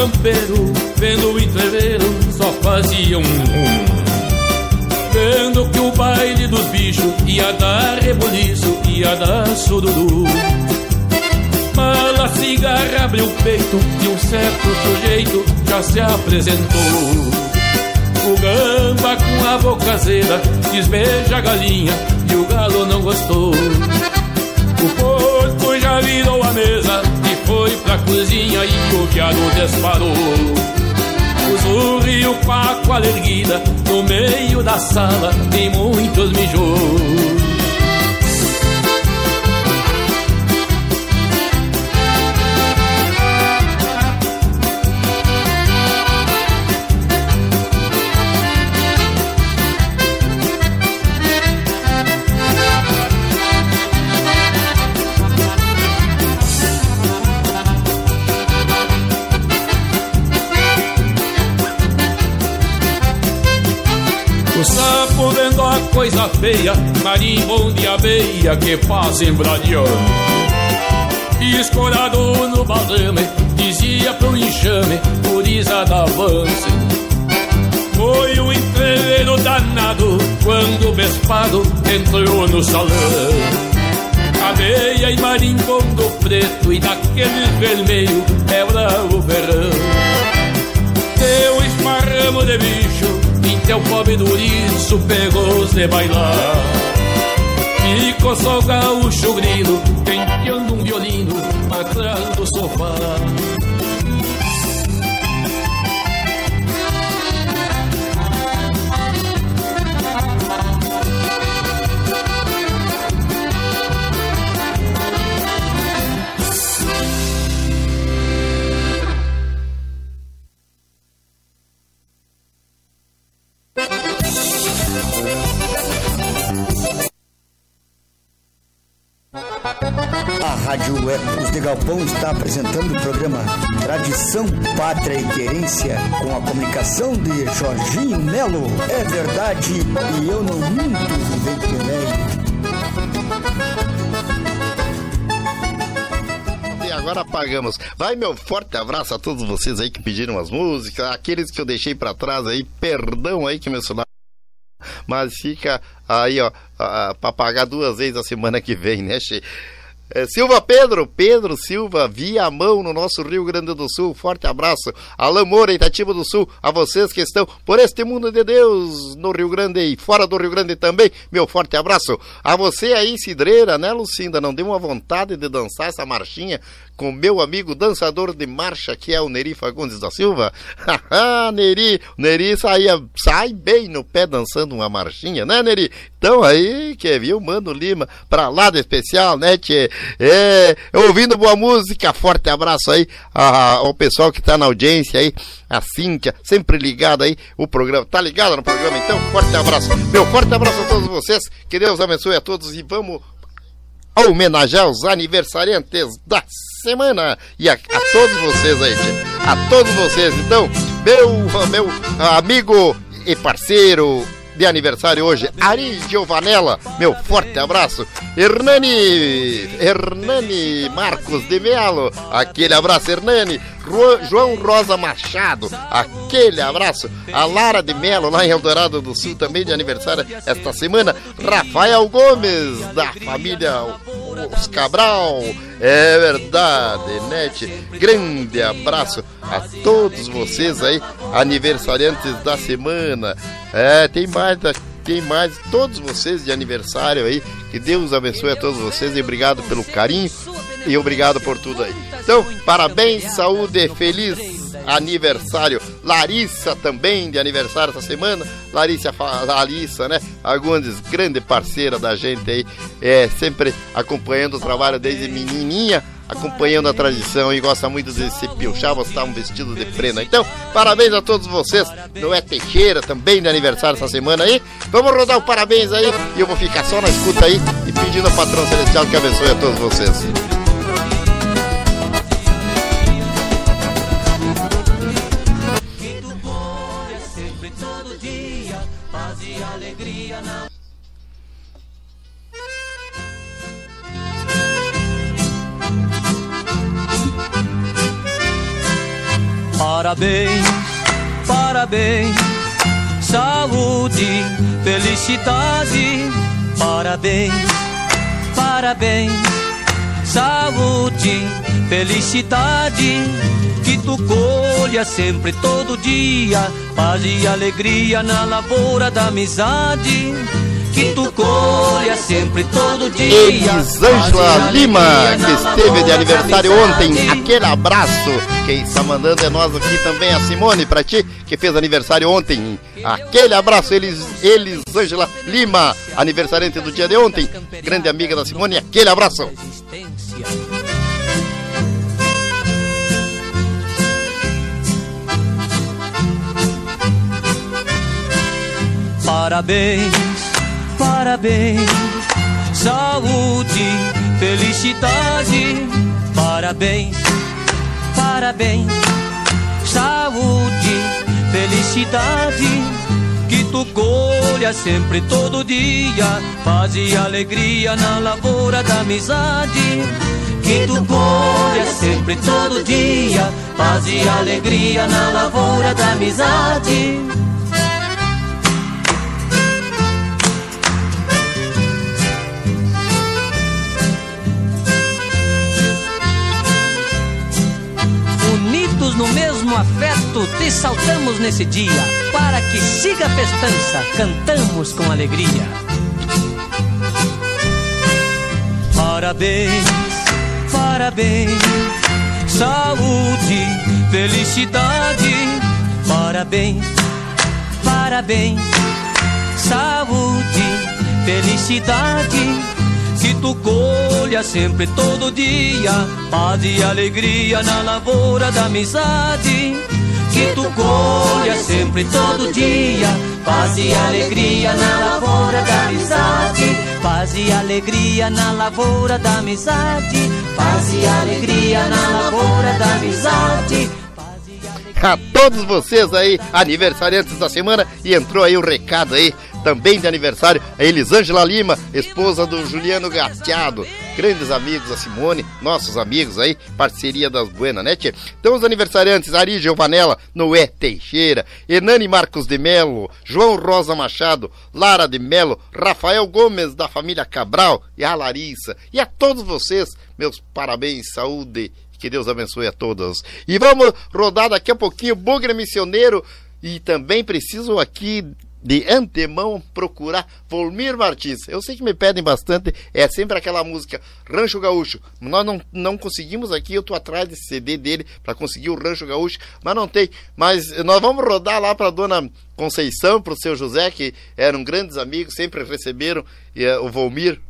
Campeiro, vendo o entreveiro, só fazia um rum. Vendo que o baile dos bichos ia dar rebuliço, ia dar sururu. Mala cigarra abriu o peito e um certo sujeito já se apresentou. O gamba com a boca azeda desbeja a galinha e o galo não gostou. O porco já virou a mesa foi pra cozinha e o piado disparou. O zurro e o paco alerguida no meio da sala tem muitos mijos. Coisa feia, marimbondo de abeia que fazem bradiando. E escorado no balame, dizia pro enxame, por isa da avance. Foi um entreveiro danado, quando o bespado entrou no salão. Abeia e marimbondo preto, e daquele vermelho era o verão. Deu esparramo de bicho, então o pobre do isso pegou-os de bailar. Ficou só o gaúcho grilo Penteando um violino atrás do sofá está apresentando o programa Tradição, Pátria e Querência com a comunicação de Jorginho Melo. É verdade e eu não minto, vem E agora apagamos. Vai meu forte abraço a todos vocês aí que pediram as músicas, aqueles que eu deixei pra trás aí, perdão aí que meu celular mas fica aí, ó, para pagar duas vezes a semana que vem, né, Che? É, Silva Pedro, Pedro Silva, via mão no nosso Rio Grande do Sul. Forte abraço. Alain Moura, Itatiba do Sul, a vocês que estão por este mundo de Deus no Rio Grande e fora do Rio Grande também. Meu forte abraço. A você aí, Cidreira, né, Lucinda? Não deu uma vontade de dançar essa marchinha com meu amigo dançador de marcha, que é o Neri Fagundes da Silva? Haha, Neri, Neri saía, sai bem no pé dançando uma marchinha, né, Neri? Então aí, que viu, Mano Lima, pra lá de especial, né, tchê? É, ouvindo boa música, forte abraço aí ao pessoal que tá na audiência aí, a Cíntia, sempre ligada aí, o programa, tá ligado no programa? Então, forte abraço. Meu forte abraço a todos vocês, que Deus abençoe a todos e vamos homenagear os aniversariantes da semana e a, a todos vocês aí, tchê. a todos vocês. Então, meu, meu amigo e parceiro de aniversário hoje, Ari Giovanella, meu forte abraço. Hernani, Hernani Marcos de Melo, aquele abraço, Hernani. João Rosa Machado, aquele abraço. A Lara de Melo, lá em Eldorado do Sul, também de aniversário esta semana. Rafael Gomes, da família Os Cabral. É verdade, Nete. Grande abraço a todos vocês aí, aniversariantes da semana. É, tem mais tem mais todos vocês de aniversário aí. Que Deus abençoe a todos vocês e obrigado pelo carinho e obrigado por tudo aí. Então, parabéns, saúde, feliz aniversário. Larissa também de aniversário essa semana. Larissa, Larissa, né? Agundes, grande parceira da gente aí, é sempre acompanhando o trabalho desde menininha acompanhando a tradição e gosta muito de se pilchar, botar um vestido de prenda. Então, parabéns a todos vocês. Não é Teixeira também de aniversário essa semana aí. Vamos rodar o parabéns aí e eu vou ficar só na escuta aí e pedindo ao patrão celestial que abençoe a todos vocês. Parabéns, parabéns, saúde, felicidade. Parabéns, parabéns, saúde, felicidade. Que tu colha sempre, todo dia, paz e alegria na lavoura da amizade. Que tu colha sempre, todo dia. Elisângela Lima, que esteve de aniversário ontem. Aquele abraço. Quem está mandando é nós aqui também, a Simone, pra ti, que fez aniversário ontem. Aquele abraço, Elis, Elisângela Lima, aniversariante do dia de ontem. Grande amiga da Simone, aquele abraço. Parabéns, parabéns, saúde, felicidade. Parabéns, parabéns, saúde, felicidade. Que tu colha sempre, todo dia, paz e alegria na lavoura da amizade. Que tu colha sempre, todo dia, paz e alegria na lavoura da amizade. No mesmo afeto, te saltamos nesse dia. Para que siga a festança, cantamos com alegria. Parabéns, parabéns, saúde, felicidade. Parabéns, parabéns, saúde, felicidade. Que tu colha sempre, todo dia, paz e alegria na lavoura da amizade. Que tu colha sempre, todo dia, paz e alegria na lavoura da amizade. Paz e alegria na lavoura da amizade. Paz e alegria na lavoura da amizade. A todos vocês aí, aniversariantes da semana, e entrou aí o recado aí, também de aniversário, a Elisângela Lima, esposa do Juliano Gateado. Grandes amigos, a Simone, nossos amigos aí, parceria das Buenas, né? Então, os aniversariantes, Ari Giovanella, Noé Teixeira, Hernani Marcos de Melo, João Rosa Machado, Lara de Melo, Rafael Gomes, da família Cabral, e a Larissa. E a todos vocês, meus parabéns, saúde que Deus abençoe a todos. E vamos rodar daqui a pouquinho Bugre Missioneiro. E também preciso aqui de antemão procurar Volmir Martins. Eu sei que me pedem bastante, é sempre aquela música Rancho Gaúcho. Nós não, não conseguimos aqui, eu tô atrás desse CD dele para conseguir o Rancho Gaúcho, mas não tem. Mas nós vamos rodar lá para dona Conceição, para o seu José, que eram grandes amigos, sempre receberam uh, o Volmir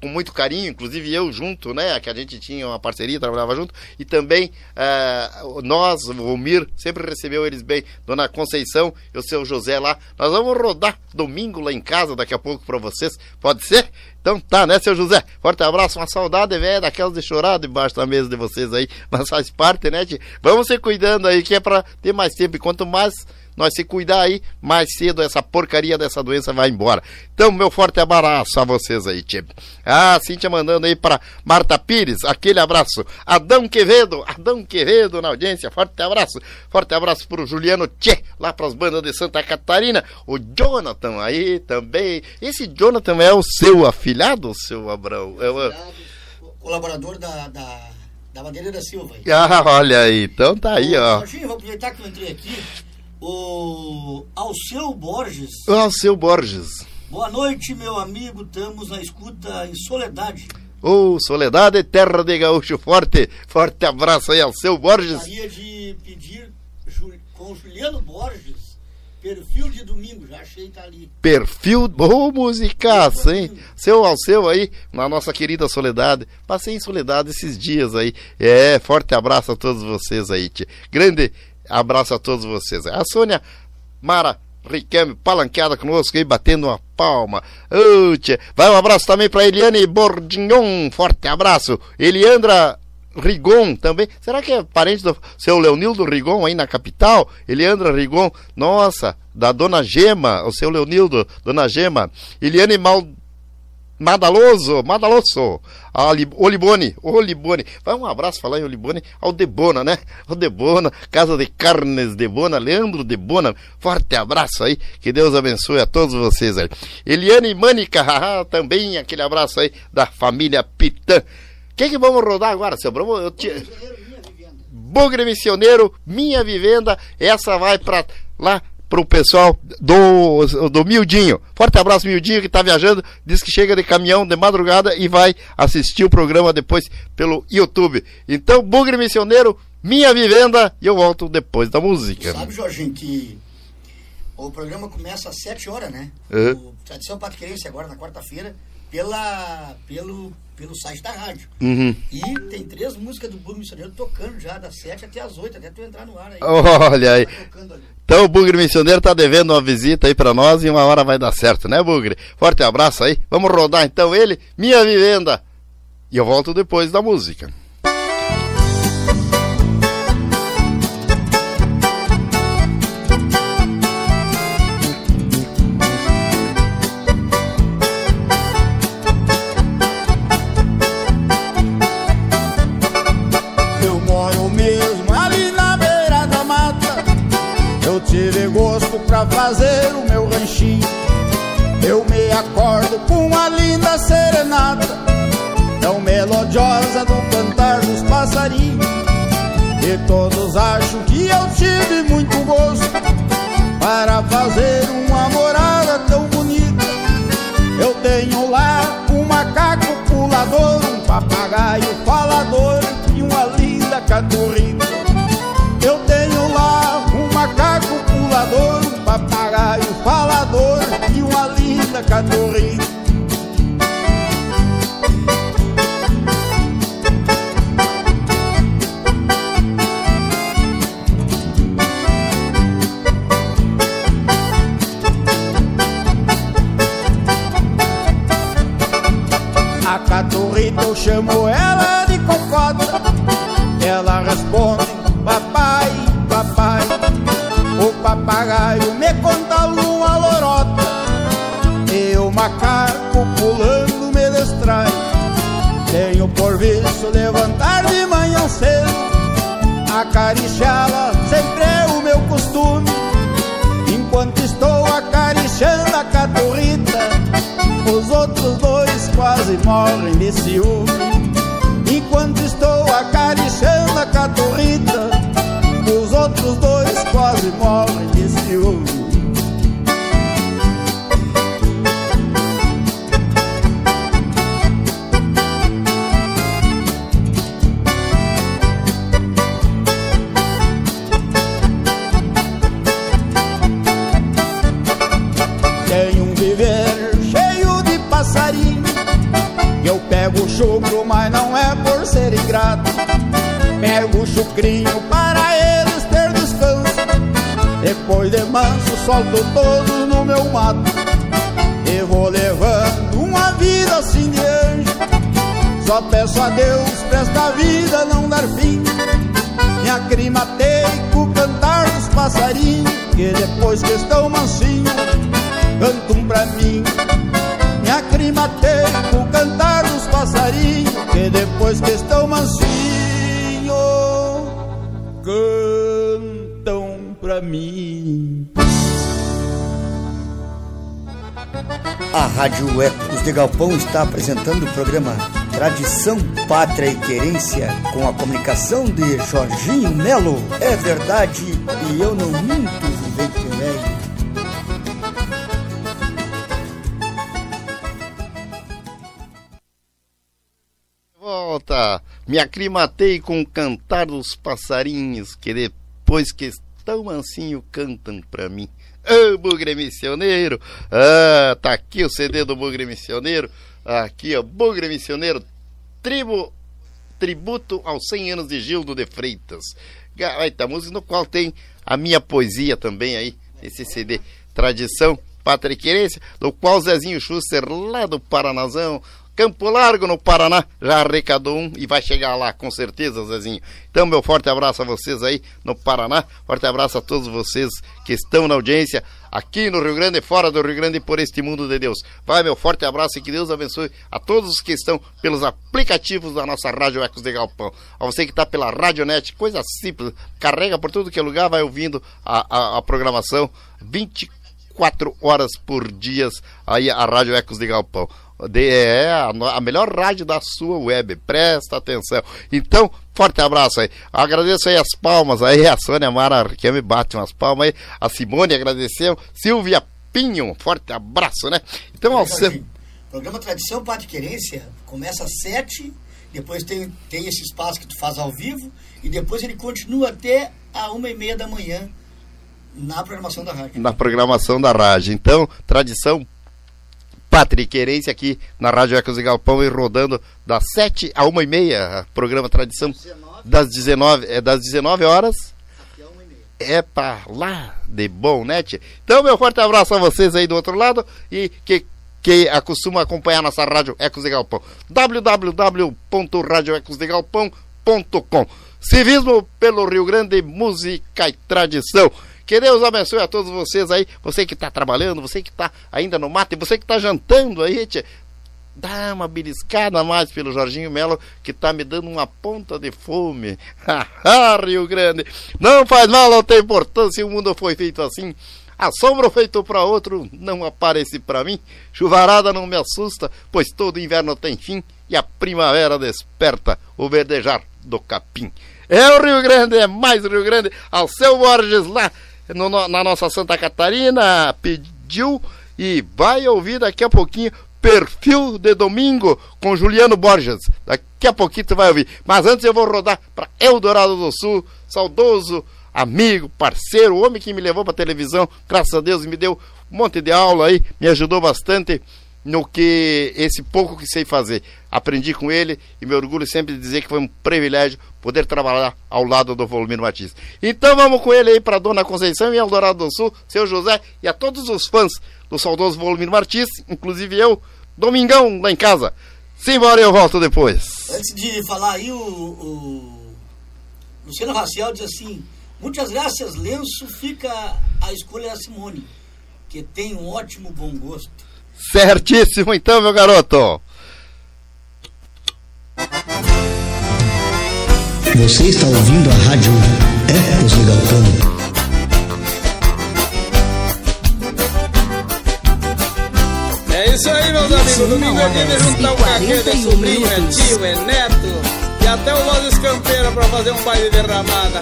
com muito carinho, inclusive eu junto, né? Que a gente tinha uma parceria, trabalhava junto, e também uh, nós, o Romir, sempre recebeu eles bem, Dona Conceição e o seu José lá. Nós vamos rodar domingo lá em casa daqui a pouco para vocês, pode ser? Então tá, né, seu José? Forte abraço, uma saudade, velho, daquelas de chorar debaixo da mesa de vocês aí, mas faz parte, né? Vamos se cuidando aí, que é para ter mais tempo, e quanto mais nós se cuidar aí, mais cedo essa porcaria dessa doença vai embora. Então, meu forte abraço a vocês aí, tchê. Ah, Cíntia mandando aí para Marta Pires, aquele abraço. Adão Quevedo, Adão Quevedo na audiência, forte abraço. Forte abraço pro Juliano Tchê, lá pras bandas de Santa Catarina. O Jonathan aí também. Esse Jonathan é o seu afilhado, seu Abrão? É o... Colaborador da, da, da Bandeira da Silva. Ah, olha aí, então tá aí, ó. Jorginho, vou aproveitar que eu entrei aqui. O Alceu Borges. Alceu Borges. Boa noite, meu amigo. Estamos na escuta em Soledade. Ô, oh, Soledade, terra de gaúcho forte. Forte abraço aí, Alceu Borges. Gostaria de pedir com Juliano Borges, perfil de domingo. Já achei que tá ali. Perfil, ô, oh, musicaça, hein? Seu Alceu aí, na nossa querida Soledade. Passei em Soledade esses dias aí. É, forte abraço a todos vocês aí, tia. Grande abraço a todos vocês. A Sônia Mara Riquelme, palanqueada conosco aí, batendo uma palma. Oh, Vai um abraço também para Eliane Bordignon, forte abraço. Eliandra Rigon também. Será que é parente do seu Leonildo Rigon aí na capital? Eliandra Rigon, nossa, da dona Gema, o seu Leonildo, dona Gema. Eliane Mal Madaloso, Madaloso, Olibone, Olibone. Vai um abraço falar em Olibone ao Debona, né? O Debona, Casa de Carnes Debona, Leandro Debona. Forte abraço aí, que Deus abençoe a todos vocês aí. Eliane Mânica, também aquele abraço aí da família Pitã. O que que vamos rodar agora, seu Bruno? Eu te... Bugre Missioneiro, Minha Vivenda, essa vai pra lá pro pessoal do, do Mildinho. Forte abraço, Mildinho, que tá viajando, diz que chega de caminhão de madrugada e vai assistir o programa depois pelo YouTube. Então, Bugre Missioneiro, Minha Vivenda, e eu volto depois da música. Sabe, Jorginho, que o programa começa às 7 horas, né? Uhum. O Tradição Patriquense agora na quarta-feira, pela, pelo, pelo site da rádio. Uhum. E tem três músicas do Bugre Missioneiro tocando já das 7 até as 8, até tu entrar no ar aí. Olha aí. Tá. Então o Bugre Missioneiro tá devendo uma visita aí pra nós e uma hora vai dar certo, né, Bugre? Forte abraço aí. Vamos rodar então ele, Minha Vivenda. E eu volto depois da música. Serenata, tão melodiosa do cantar dos passarinhos. E todos acham que eu tive muito gosto para fazer uma morada tão bonita. Eu tenho lá um macaco pulador, um papagaio falador e uma linda caturrita. Eu tenho lá um macaco pulador, um papagaio falador e uma linda caturrita. Acariciá-la sempre é o meu costume. Enquanto estou acariciando a caturrita Os outros dois quase morrem de ciúme. Enquanto estou acariciando a caturrita Os outros dois quase morrem de ciúme solto todos no meu mato E vou levando uma vida assim de anjo Só peço a Deus pra esta vida não dar fim Me aclimatei com cantar dos passarinhos Que depois que estão mansinhos cantam pra mim. Me aclimatei com cantar dos passarinhos, que depois que estão mansinho, cantam pra mim. A Rádio Ecos de Galpão está apresentando o programa Tradição, Pátria e Querência com a comunicação de Jorginho Melo. É verdade e eu não minto, vivente velho. Volta! Me aclimatei com o cantar dos passarinhos que depois que estão mansinho cantam pra mim. Ô, Bugre Missioneiro! Ah, tá aqui o CD do Bugre Missioneiro. Aqui, ó, Bugre Missioneiro, tribo, tributo aos 100 anos de Gildo de Freitas. Gaita música no qual tem a minha poesia também aí, esse CD. Tradição, Pátria e Querência, do qual Zezinho Schuster, lá do Paranazão, Campo Largo, no Paraná, já arrecadou um e vai chegar lá, com certeza, Zezinho. Então, meu forte abraço a vocês aí no Paraná, forte abraço a todos vocês que estão na audiência. aqui no Rio Grande, fora do Rio Grande, por este mundo de Deus. Vai, meu forte abraço e que Deus abençoe a todos os que estão pelos aplicativos da nossa Rádio Ecos de Galpão. A você que está pela Radionet, coisa simples, carrega por tudo que é lugar, vai ouvindo a, a, a programação 24 horas por dia aí a Rádio Ecos de Galpão. De, é a, melhor rádio da sua web, presta atenção. Então, forte abraço aí. Agradeço aí as palmas aí, a Sônia Mara que me bate umas palmas aí, a Simone agradeceu, Silvia Pinho, forte abraço, né? Então, ao o programa Tradição Pátria e Querência começa às sete, depois tem, tem esse espaço que tu faz ao vivo, e depois ele continua até a uma e meia da manhã na programação da rádio. na programação da rádio. Então, tradição pátria e querência aqui na Rádio Ecos e Galpão e rodando das 7 a 1 e meia, programa Tradição das 19, é das 19 horas. É pra lá de bom, né? tia? Então, meu forte abraço a vocês aí do outro lado e que que acostuma acompanhar nossa rádio Ecos de Galpão. www.radioecosdegalpão.com Civismo pelo Rio Grande, música e tradição. Que Deus abençoe a todos vocês aí, você que está trabalhando, você que está ainda no mato e você que está jantando aí, tia. Dá uma beliscada mais pelo Jorginho Melo, que tá me dando uma ponta de fome. Ah, Rio Grande! Não faz mal, não tem importância, o mundo foi feito assim. A sombra feito para outro não aparece para mim. Chuvarada não me assusta, pois todo inverno tem fim e a primavera desperta o verdejar do capim. É o Rio Grande, é mais Rio Grande. Ao seu Borges lá no- na nossa Santa Catarina pediu e vai ouvir daqui a pouquinho Perfil de Domingo com Juliano Borges. Daqui a pouquinho tu vai ouvir. Mas antes eu vou rodar para Eldorado do Sul, saudoso amigo, parceiro, homem que me levou para televisão, graças a Deus, me deu um monte de aula aí, me ajudou bastante no que esse pouco que sei fazer. Aprendi com ele e me orgulho sempre de dizer que foi um privilégio poder trabalhar ao lado do Volmiro Matias. Então vamos com ele aí para Dona Conceição e Eldorado do Sul, seu José e a todos os fãs do saudoso Volmiro Martins, inclusive eu, domingão lá em casa. Simbora, eu volto depois. Antes de falar aí, o, o Luciano Raciel diz assim: Muitas graças, lenço, fica a escolha da Simone, que tem um ótimo bom gosto. Certíssimo então, meu garoto. Você está ouvindo a rádio Ecos de Galpão. É isso aí, meus amigos. Domingo é dia de juntar o caquete, é sobrinho, é tio, é neto. E até o voz escampeira pra fazer um baile derramada.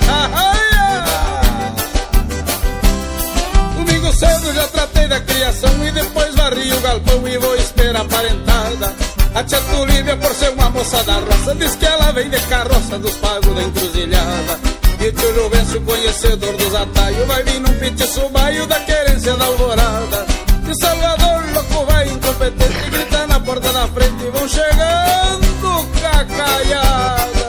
Domingo cedo já tratei da criação e depois varri o galpão e vou esperar a parentada. A tia Tulívia, por ser uma moça da roça, diz que ela vem de carroça dos pagos da encruzilhada. E tio Juvencio, conhecedor dos atalhos, vai vir num pitiço baio da querência da alvorada. E Salvador, louco, vai incompetente, grita na porta da frente e vão chegando cacaiada.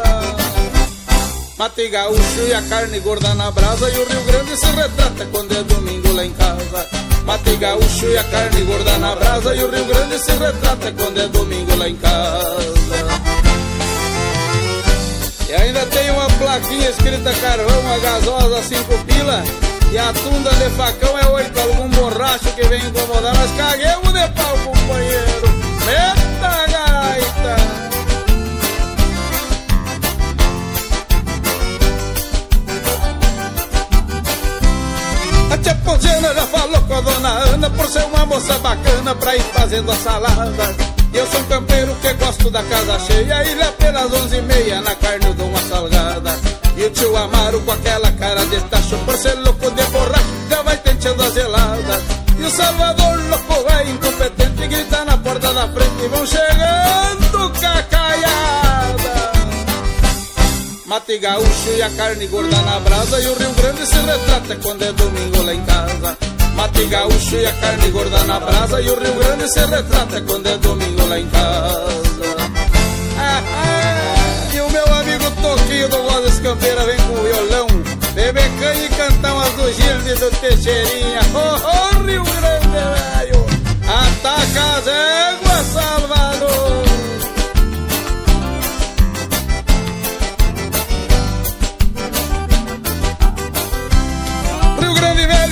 Mate gaúcho e a carne gorda na brasa E o Rio Grande se retrata quando é domingo lá em casa Mate gaúcho e a carne gorda na brasa E o Rio Grande se retrata quando é domingo lá em casa E ainda tem uma plaquinha escrita carvão, a gasosa cinco pila E a tunda de facão é oito, algum borracho que vem incomodar Nós caguemos de pau, companheiro Meta gaita Ponziana já falou com a dona Ana Por ser uma moça bacana pra ir fazendo a salada. Eu sou um campeiro que gosto da casa cheia E lhe pelas onze e meia na carne eu dou uma salgada. E o tio Amaro com aquela cara de tacho Por ser louco de borracho já vai tentando a gelada. E o Salvador louco vai incompetente Grita na porta da frente e vão chegando cacaiada Mate gaúcho e a carne gorda na brasa E o Rio Grande se retrata quando é domingo lá em casa. Mate gaúcho e a carne gorda na brasa E o Rio Grande se retrata quando é domingo lá em casa. Ah, ah, E o meu amigo Toquinho do Voz Escampeira vem com o violão. Beber canha e cantar umas do Gilde do Teixeirinha. Oh, oh Rio Grande, velho. Ataca as éguas, Salvador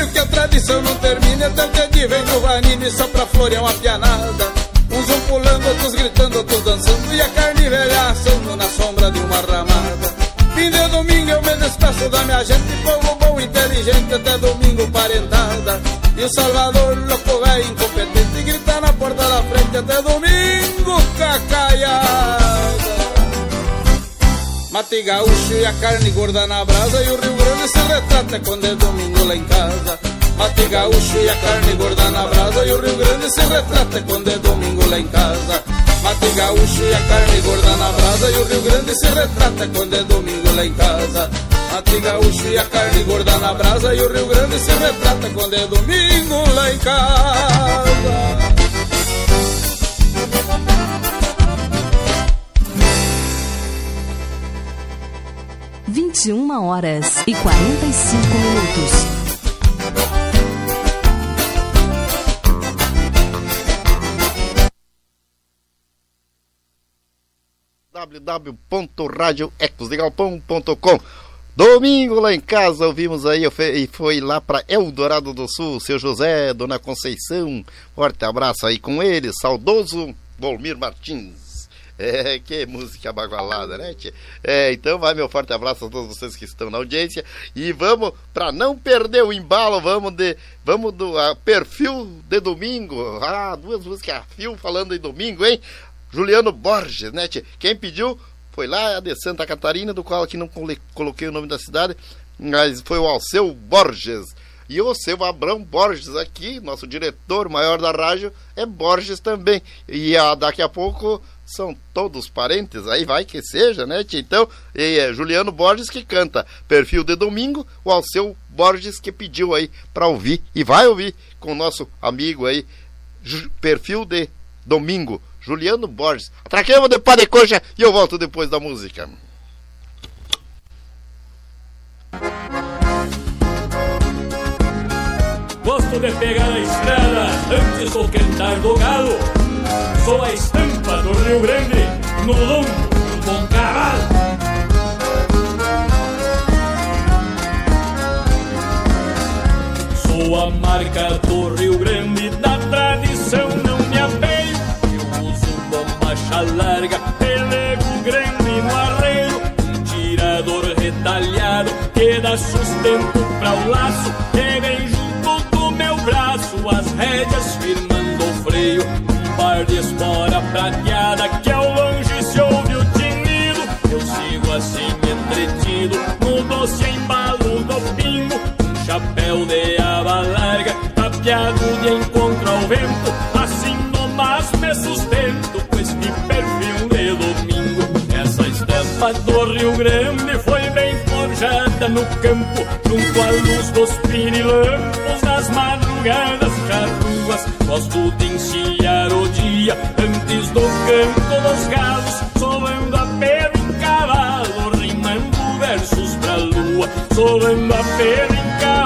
que a tradição não o que de vem no vanine só pra florear uma pianada. Uns um pulando, outros gritando, outros dançando E a carne velha assando na sombra de uma ramada. Fim de domingo eu me despeço da minha gente Povo bom, inteligente, até domingo parentada. E o Salvador, louco, velho, incompetente Grita na porta da frente até domingo, cacaiada Mate gaúcho e a carne gorda na brasa E o Rio Grande se retrata quando é domingo lá em casa Mate gaúcho e a carne gorda na brasa E o Rio Grande se retrata quando é domingo lá em casa Mate gaúcho e a carne gorda na brasa E o Rio Grande se retrata quando é domingo lá em casa Mate gaúcho e a carne gorda na brasa E o Rio Grande se retrata quando é domingo lá em casa 21 horas e 45 minutos. www.radioecosdegalpão.com Domingo lá em casa, ouvimos aí e foi lá para Eldorado do Sul, seu José, Dona Conceição. Forte abraço aí com ele, saudoso Volmir Martins. É, que música bagualada, né, tia? É, então vai meu forte abraço a todos vocês que estão na audiência e vamos, para não perder o embalo, vamos de vamos do perfil de domingo. Ah, duas músicas a fio falando em domingo, hein? Juliano Borges, né, tia? Quem pediu foi lá de Santa Catarina, do qual aqui não coloquei o nome da cidade, mas foi o Alceu Borges. E o seu Abrão Borges aqui, nosso diretor maior da rádio, é Borges também. E a, daqui a pouco são todos parentes, aí vai que seja, né, tia? Então, é Juliano Borges que canta perfil de domingo, o Alceu Borges que pediu aí para ouvir e vai ouvir com o nosso amigo aí, perfil de domingo, Juliano Borges. Atraquemos de pá de coxa e eu volto depois da música. Gosto de pegar a estrada antes do cantar do galo. Sou a estampa do Rio Grande no lombo do bom cavalo. Sou a marca do Rio Grande, da tradição não me apeio. Eu uso bombacha larga, pelego grande no arreio. Um tirador retalhado que dá sustento para o laço. Estampa do Rio Grande foi bem forjada no campo, junto à luz dos pirilampos nas madrugadas charruas. Gosto de encilhar o dia antes do canto dos galos, solando a pelo em cavalo, rimando versos pra lua, solando a pelo em cavalo,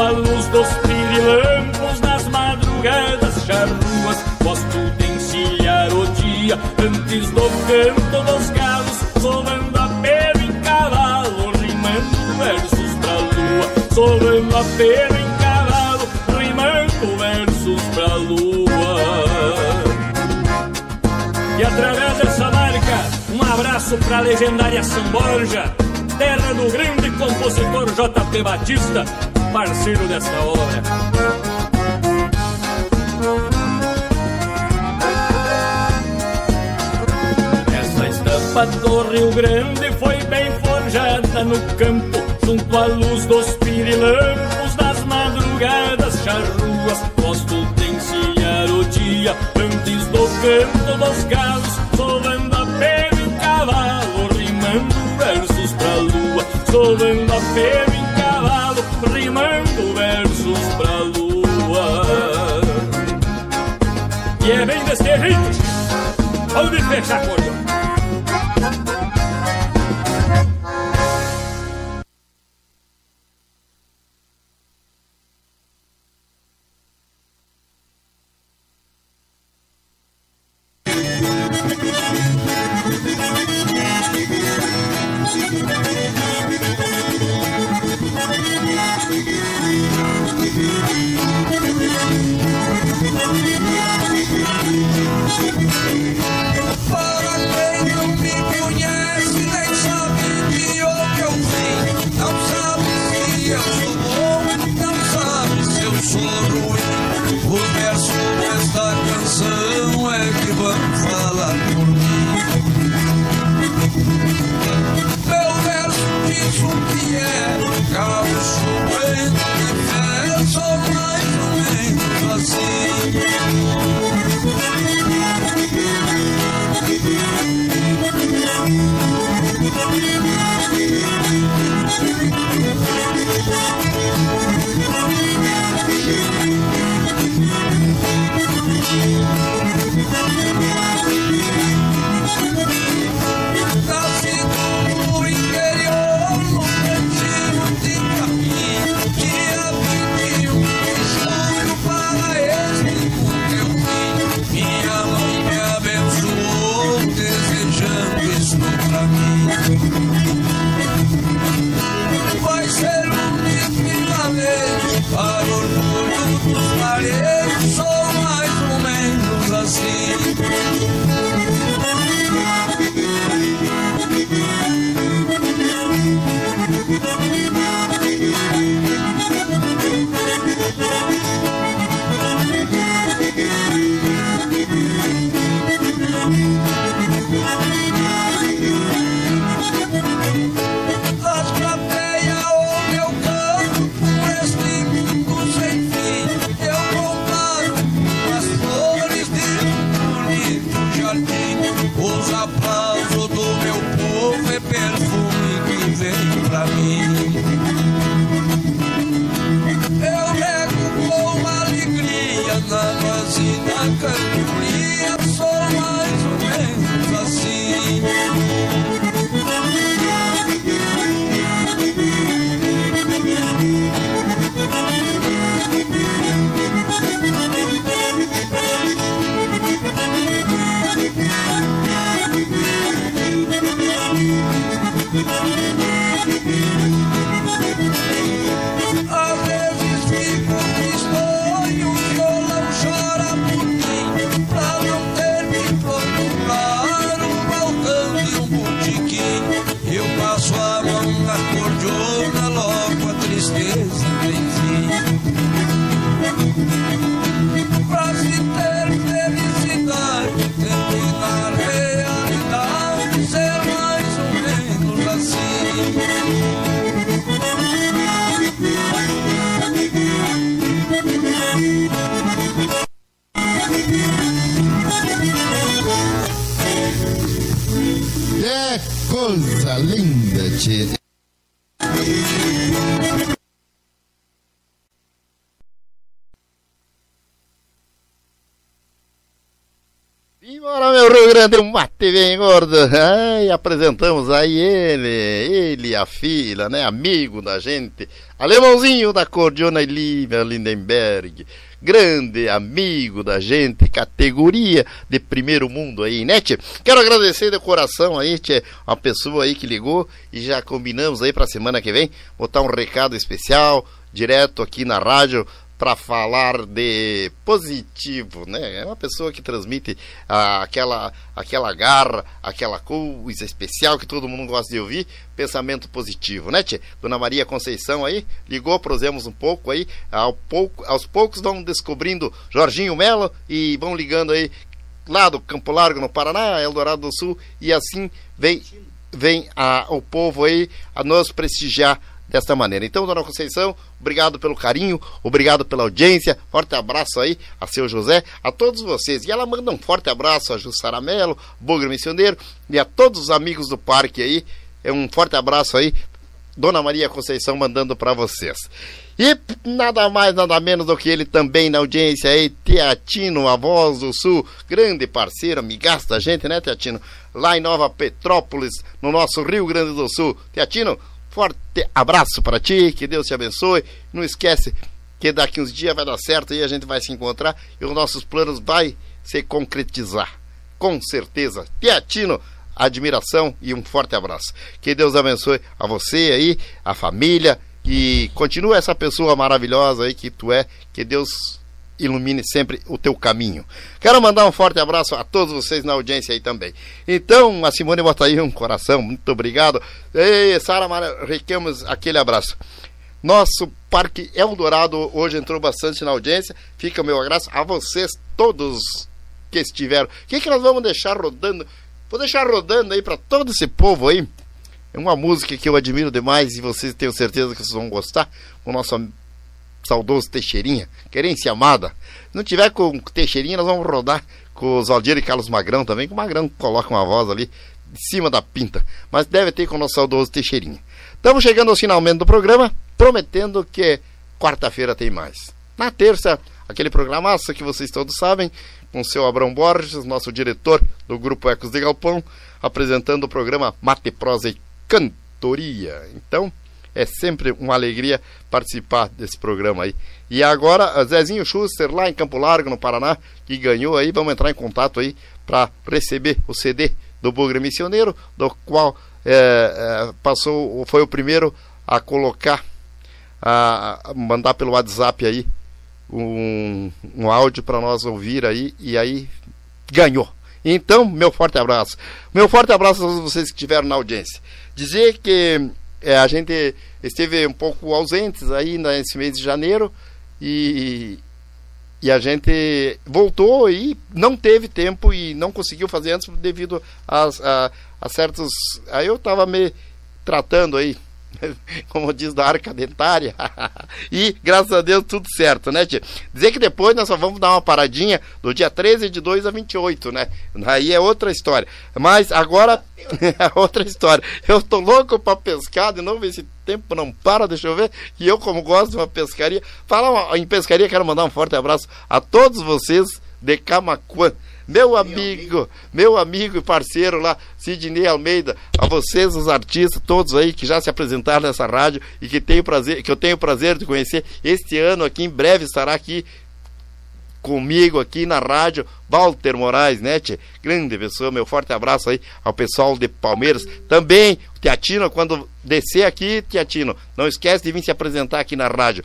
à luz dos pirilampos, nas madrugadas charruas. Gosto de encilhar o dia antes do canto dos galos, solando a pelo em cavalo, rimando versos pra lua, solando a pelo em cavalo, rimando versos pra lua. E através dessa marca, um abraço pra legendária São Borja, terras do grande compositor J.P. Batista, parceiro desta obra. Essa estampa do Rio Grande foi bem forjada no campo, junto à luz dos pirilampos das madrugadas charruas. Gosto de encilhar o dia antes do canto dos galos, sovando a pele em cavalo, rimando versos pra lua, sovando a pele E é bem desse jeito, Onde fechar cordão? Mate bem gordo. Ai, apresentamos aí ele, ele, a filha, né? Amigo da gente. Alemãozinho da Cordiona Lívia Lindenberg. Grande amigo da gente, categoria de primeiro mundo aí, né, tchê? Quero agradecer de coração aí, tchê, uma pessoa aí que ligou e já combinamos aí pra semana que vem botar um recado especial direto aqui na rádio para falar de positivo, né? É uma pessoa que transmite ah, aquela, aquela garra, aquela coisa especial que todo mundo gosta de ouvir, pensamento positivo, né, tchê? Dona Maria Conceição aí, ligou, prosemos um pouco aí, ao pouco, aos poucos vão descobrindo Jorginho Melo e vão ligando aí lá do Campo Largo, no Paraná, Eldorado do Sul, e assim vem, vem o povo aí a nos prestigiar desta maneira. Então, dona Conceição, obrigado pelo carinho, obrigado pela audiência, forte abraço aí a seu José, a todos vocês. E ela manda um forte abraço a Jussara Melo, Bugre Missioneiro e a todos os amigos do parque aí. É um forte abraço aí, Dona Maria Conceição mandando para vocês. E nada mais, nada menos do que ele também na audiência aí, Teatino, a voz do Sul, grande parceiro, amigaço da gente, né, Teatino? Lá em Nova Petrópolis, no nosso Rio Grande do Sul. Teatino, forte abraço para ti, que Deus te abençoe. Não esquece que daqui uns dias vai dar certo e a gente vai se encontrar e os nossos planos vai se concretizar. Com certeza. Teatino, admiração e um forte abraço. Que Deus abençoe a você aí, a família e continua essa pessoa maravilhosa aí que tu é. Que Deus ilumine sempre o teu caminho. Quero mandar um forte abraço a todos vocês na audiência aí também. Então, a Simone bota aí um coração, muito obrigado. Ei, Sara requemos aquele abraço. Nosso Parque Eldorado hoje entrou bastante na audiência. Fica o meu abraço a vocês todos que estiveram. O que, que nós vamos deixar rodando? Vou deixar rodando aí para todo esse povo aí. É uma música que eu admiro demais e vocês tenho certeza que vocês vão gostar. O nosso saudoso Teixeirinha, querência amada. Se não tiver com Teixeirinha, nós vamos rodar com os Valdir e Carlos Magrão também, que o Magrão coloca uma voz ali de cima da pinta. Mas deve ter com o nosso saudoso Teixeirinha. Estamos chegando ao finalmente do programa, prometendo que quarta-feira tem mais. Na terça, aquele programaço que vocês todos sabem, com o seu Abrão Borges, nosso diretor do Grupo Ecos de Galpão, apresentando o programa Mate, Prosa e Cantoria. Então, é sempre uma alegria participar desse programa aí. E agora, Zezinho Schuster, lá em Campo Largo, no Paraná, que ganhou aí, vamos entrar em contato aí para receber o CD do Bugre Missioneiro, do qual é, passou, foi o primeiro a colocar, a, a mandar pelo WhatsApp aí um, um áudio para nós ouvir aí, e aí ganhou. Então, meu forte abraço. Meu forte abraço a todos vocês que estiveram na audiência. Dizer que é, a gente esteve um pouco ausentes aí nesse mês de janeiro e, e a gente voltou e não teve tempo e não conseguiu fazer antes devido a, a, a certos. Aí eu estava me tratando aí como diz da arca dentária. e graças a Deus tudo certo, né, tia? Dizer que depois nós só vamos dar uma paradinha do dia 13 de 2 a 28, né? Aí é outra história. Mas agora é outra história. Eu tô louco para pescar de novo, esse tempo não para, deixa eu ver. E eu, como gosto de uma pescaria, falar em pescaria, quero mandar um forte abraço a todos vocês de Camacuã meu amigo, meu amigo e parceiro lá, Sidney Almeida, a vocês, os artistas, todos aí que já se apresentaram nessa rádio e que, tenho prazer, que eu tenho o prazer de conhecer este ano aqui, em breve estará aqui comigo aqui na rádio, Walter Moraes, né, tchê? Grande pessoa, meu forte abraço aí ao pessoal de Palmeiras. Também, Teatino, quando descer aqui, Teatino, não esquece de vir se apresentar aqui na rádio.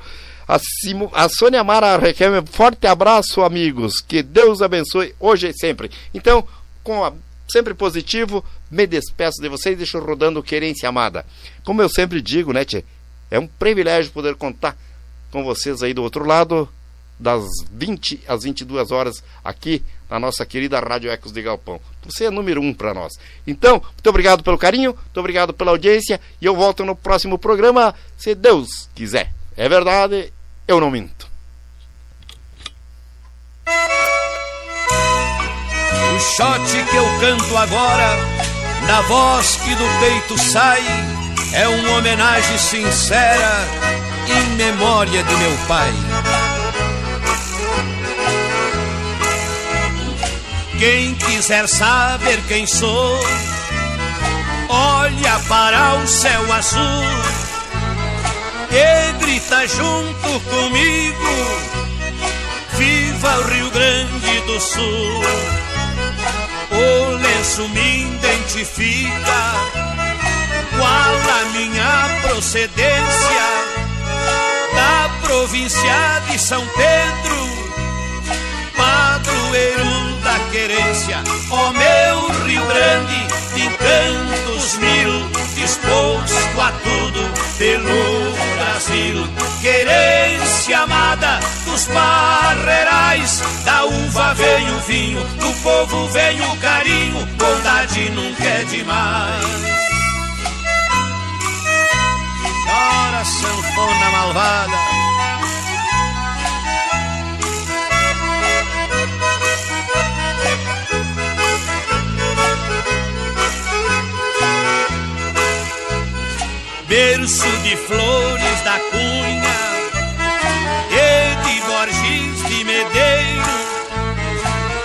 A, Simo, a Sônia Mara requer um forte abraço, amigos. Que Deus abençoe hoje e sempre. Então, com a, sempre positivo, me despeço de vocês deixo rodando querência amada. Como eu sempre digo, né, tchê? É um privilégio poder contar com vocês aí do outro lado, das 20 às 22 horas, aqui na nossa querida Rádio Ecos de Galpão. Você é número um para nós. Então, muito obrigado pelo carinho, muito obrigado pela audiência e eu volto no próximo programa, se Deus quiser. É verdade, eu não minto. O shot que eu canto agora, na voz que do peito sai, é uma homenagem sincera em memória de meu pai. Quem quiser saber quem sou, olha para o céu azul e grita junto comigo: Viva o Rio Grande do Sul! O lenço me identifica, qual a minha procedência da província de São Pedro, padroeiro da querência, ó meu Rio Grande, de encantos mil, disposto a tudo pelo Brasil. Querência amada dos barreirais, da uva vem o vinho, do povo vem o carinho, bondade nunca é demais. Ora, sanfona malvada. Berço de flores da cunha e de Borges de Medeiro,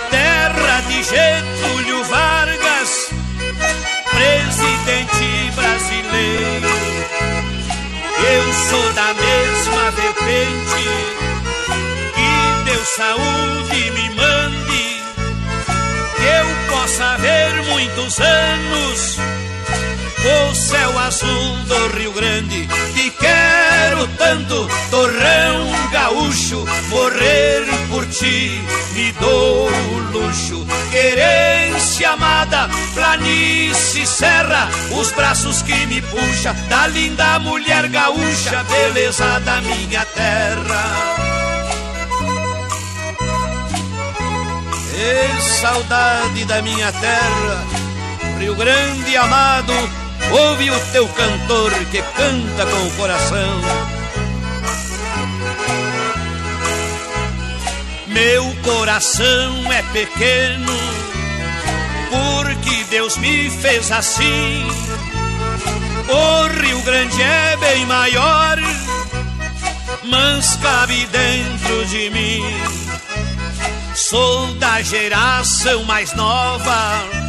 terra de Getúlio Vargas, presidente brasileiro. Eu sou da mesma vertente, que Deus saúde me mande, que eu possa ver muitos anos o céu azul do Rio Grande. Te quero tanto, torrão gaúcho, morrer por ti me dou o luxo. Querência amada, planície, serra, os braços que me puxa da linda mulher gaúcha, beleza da minha terra. E saudade da minha terra, Rio Grande amado, Ouve o teu cantor que canta com o coração. Meu coração é pequeno, porque Deus me fez assim. O Rio Grande é bem maior, mas cabe dentro de mim. Sou da geração mais nova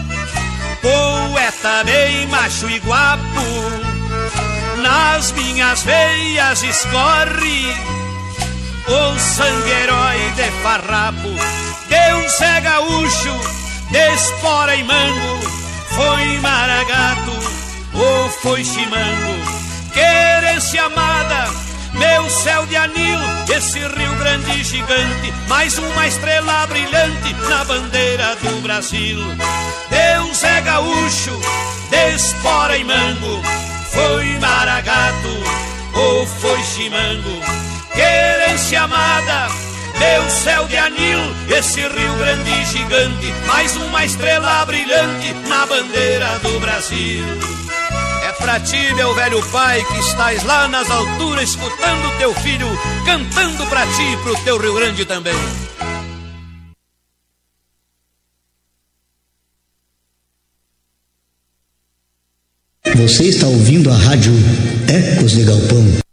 poeta bem macho e guapo, nas minhas veias escorre o sangue herói de farrapo. Deus é gaúcho, despora e mango, foi maragato ou foi chimango. Querência amada, meu céu de anil, esse Rio Grande gigante, mais uma estrela brilhante na bandeira do Brasil. Deus é gaúcho, despora e mango, foi maragato ou foi chimango. Querência amada, meu céu de anil, esse Rio Grande gigante, mais uma estrela brilhante na bandeira do Brasil. Pra ti, meu velho pai, que estás lá nas alturas, escutando teu filho, cantando pra ti e pro teu Rio Grande também. Você está ouvindo a rádio Ecos de Galpão.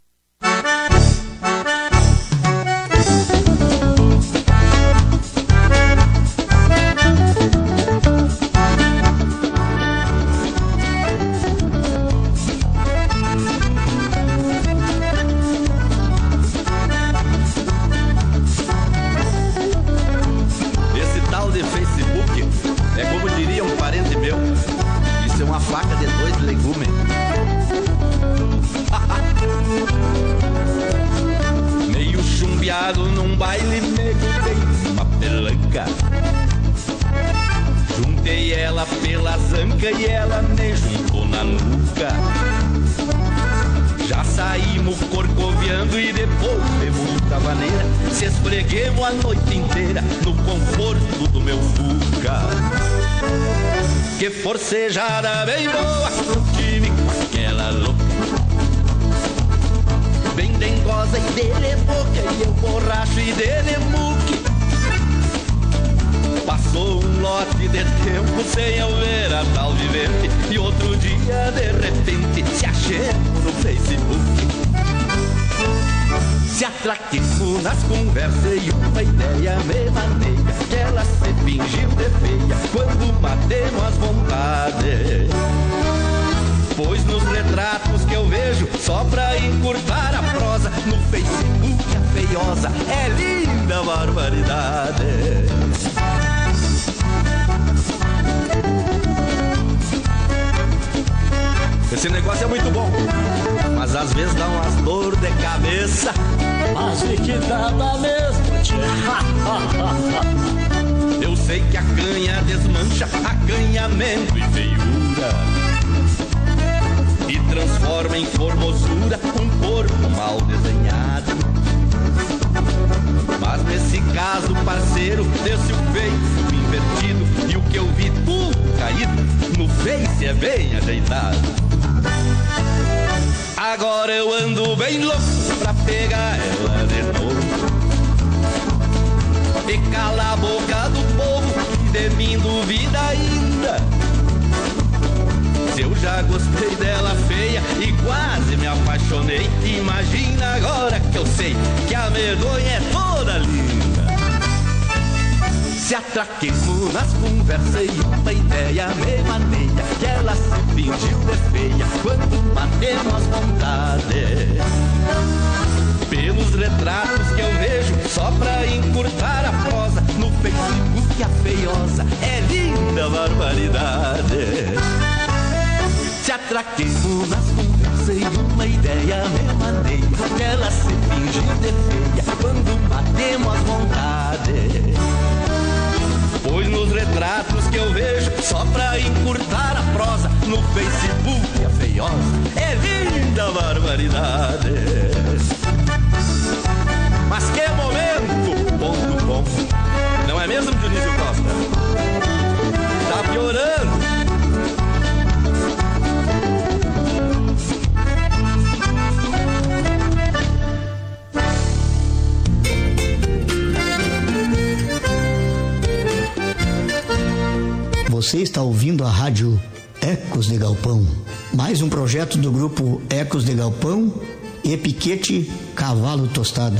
mais um projeto do grupo Ecos de Galpão e Piquete Cavalo Tostado.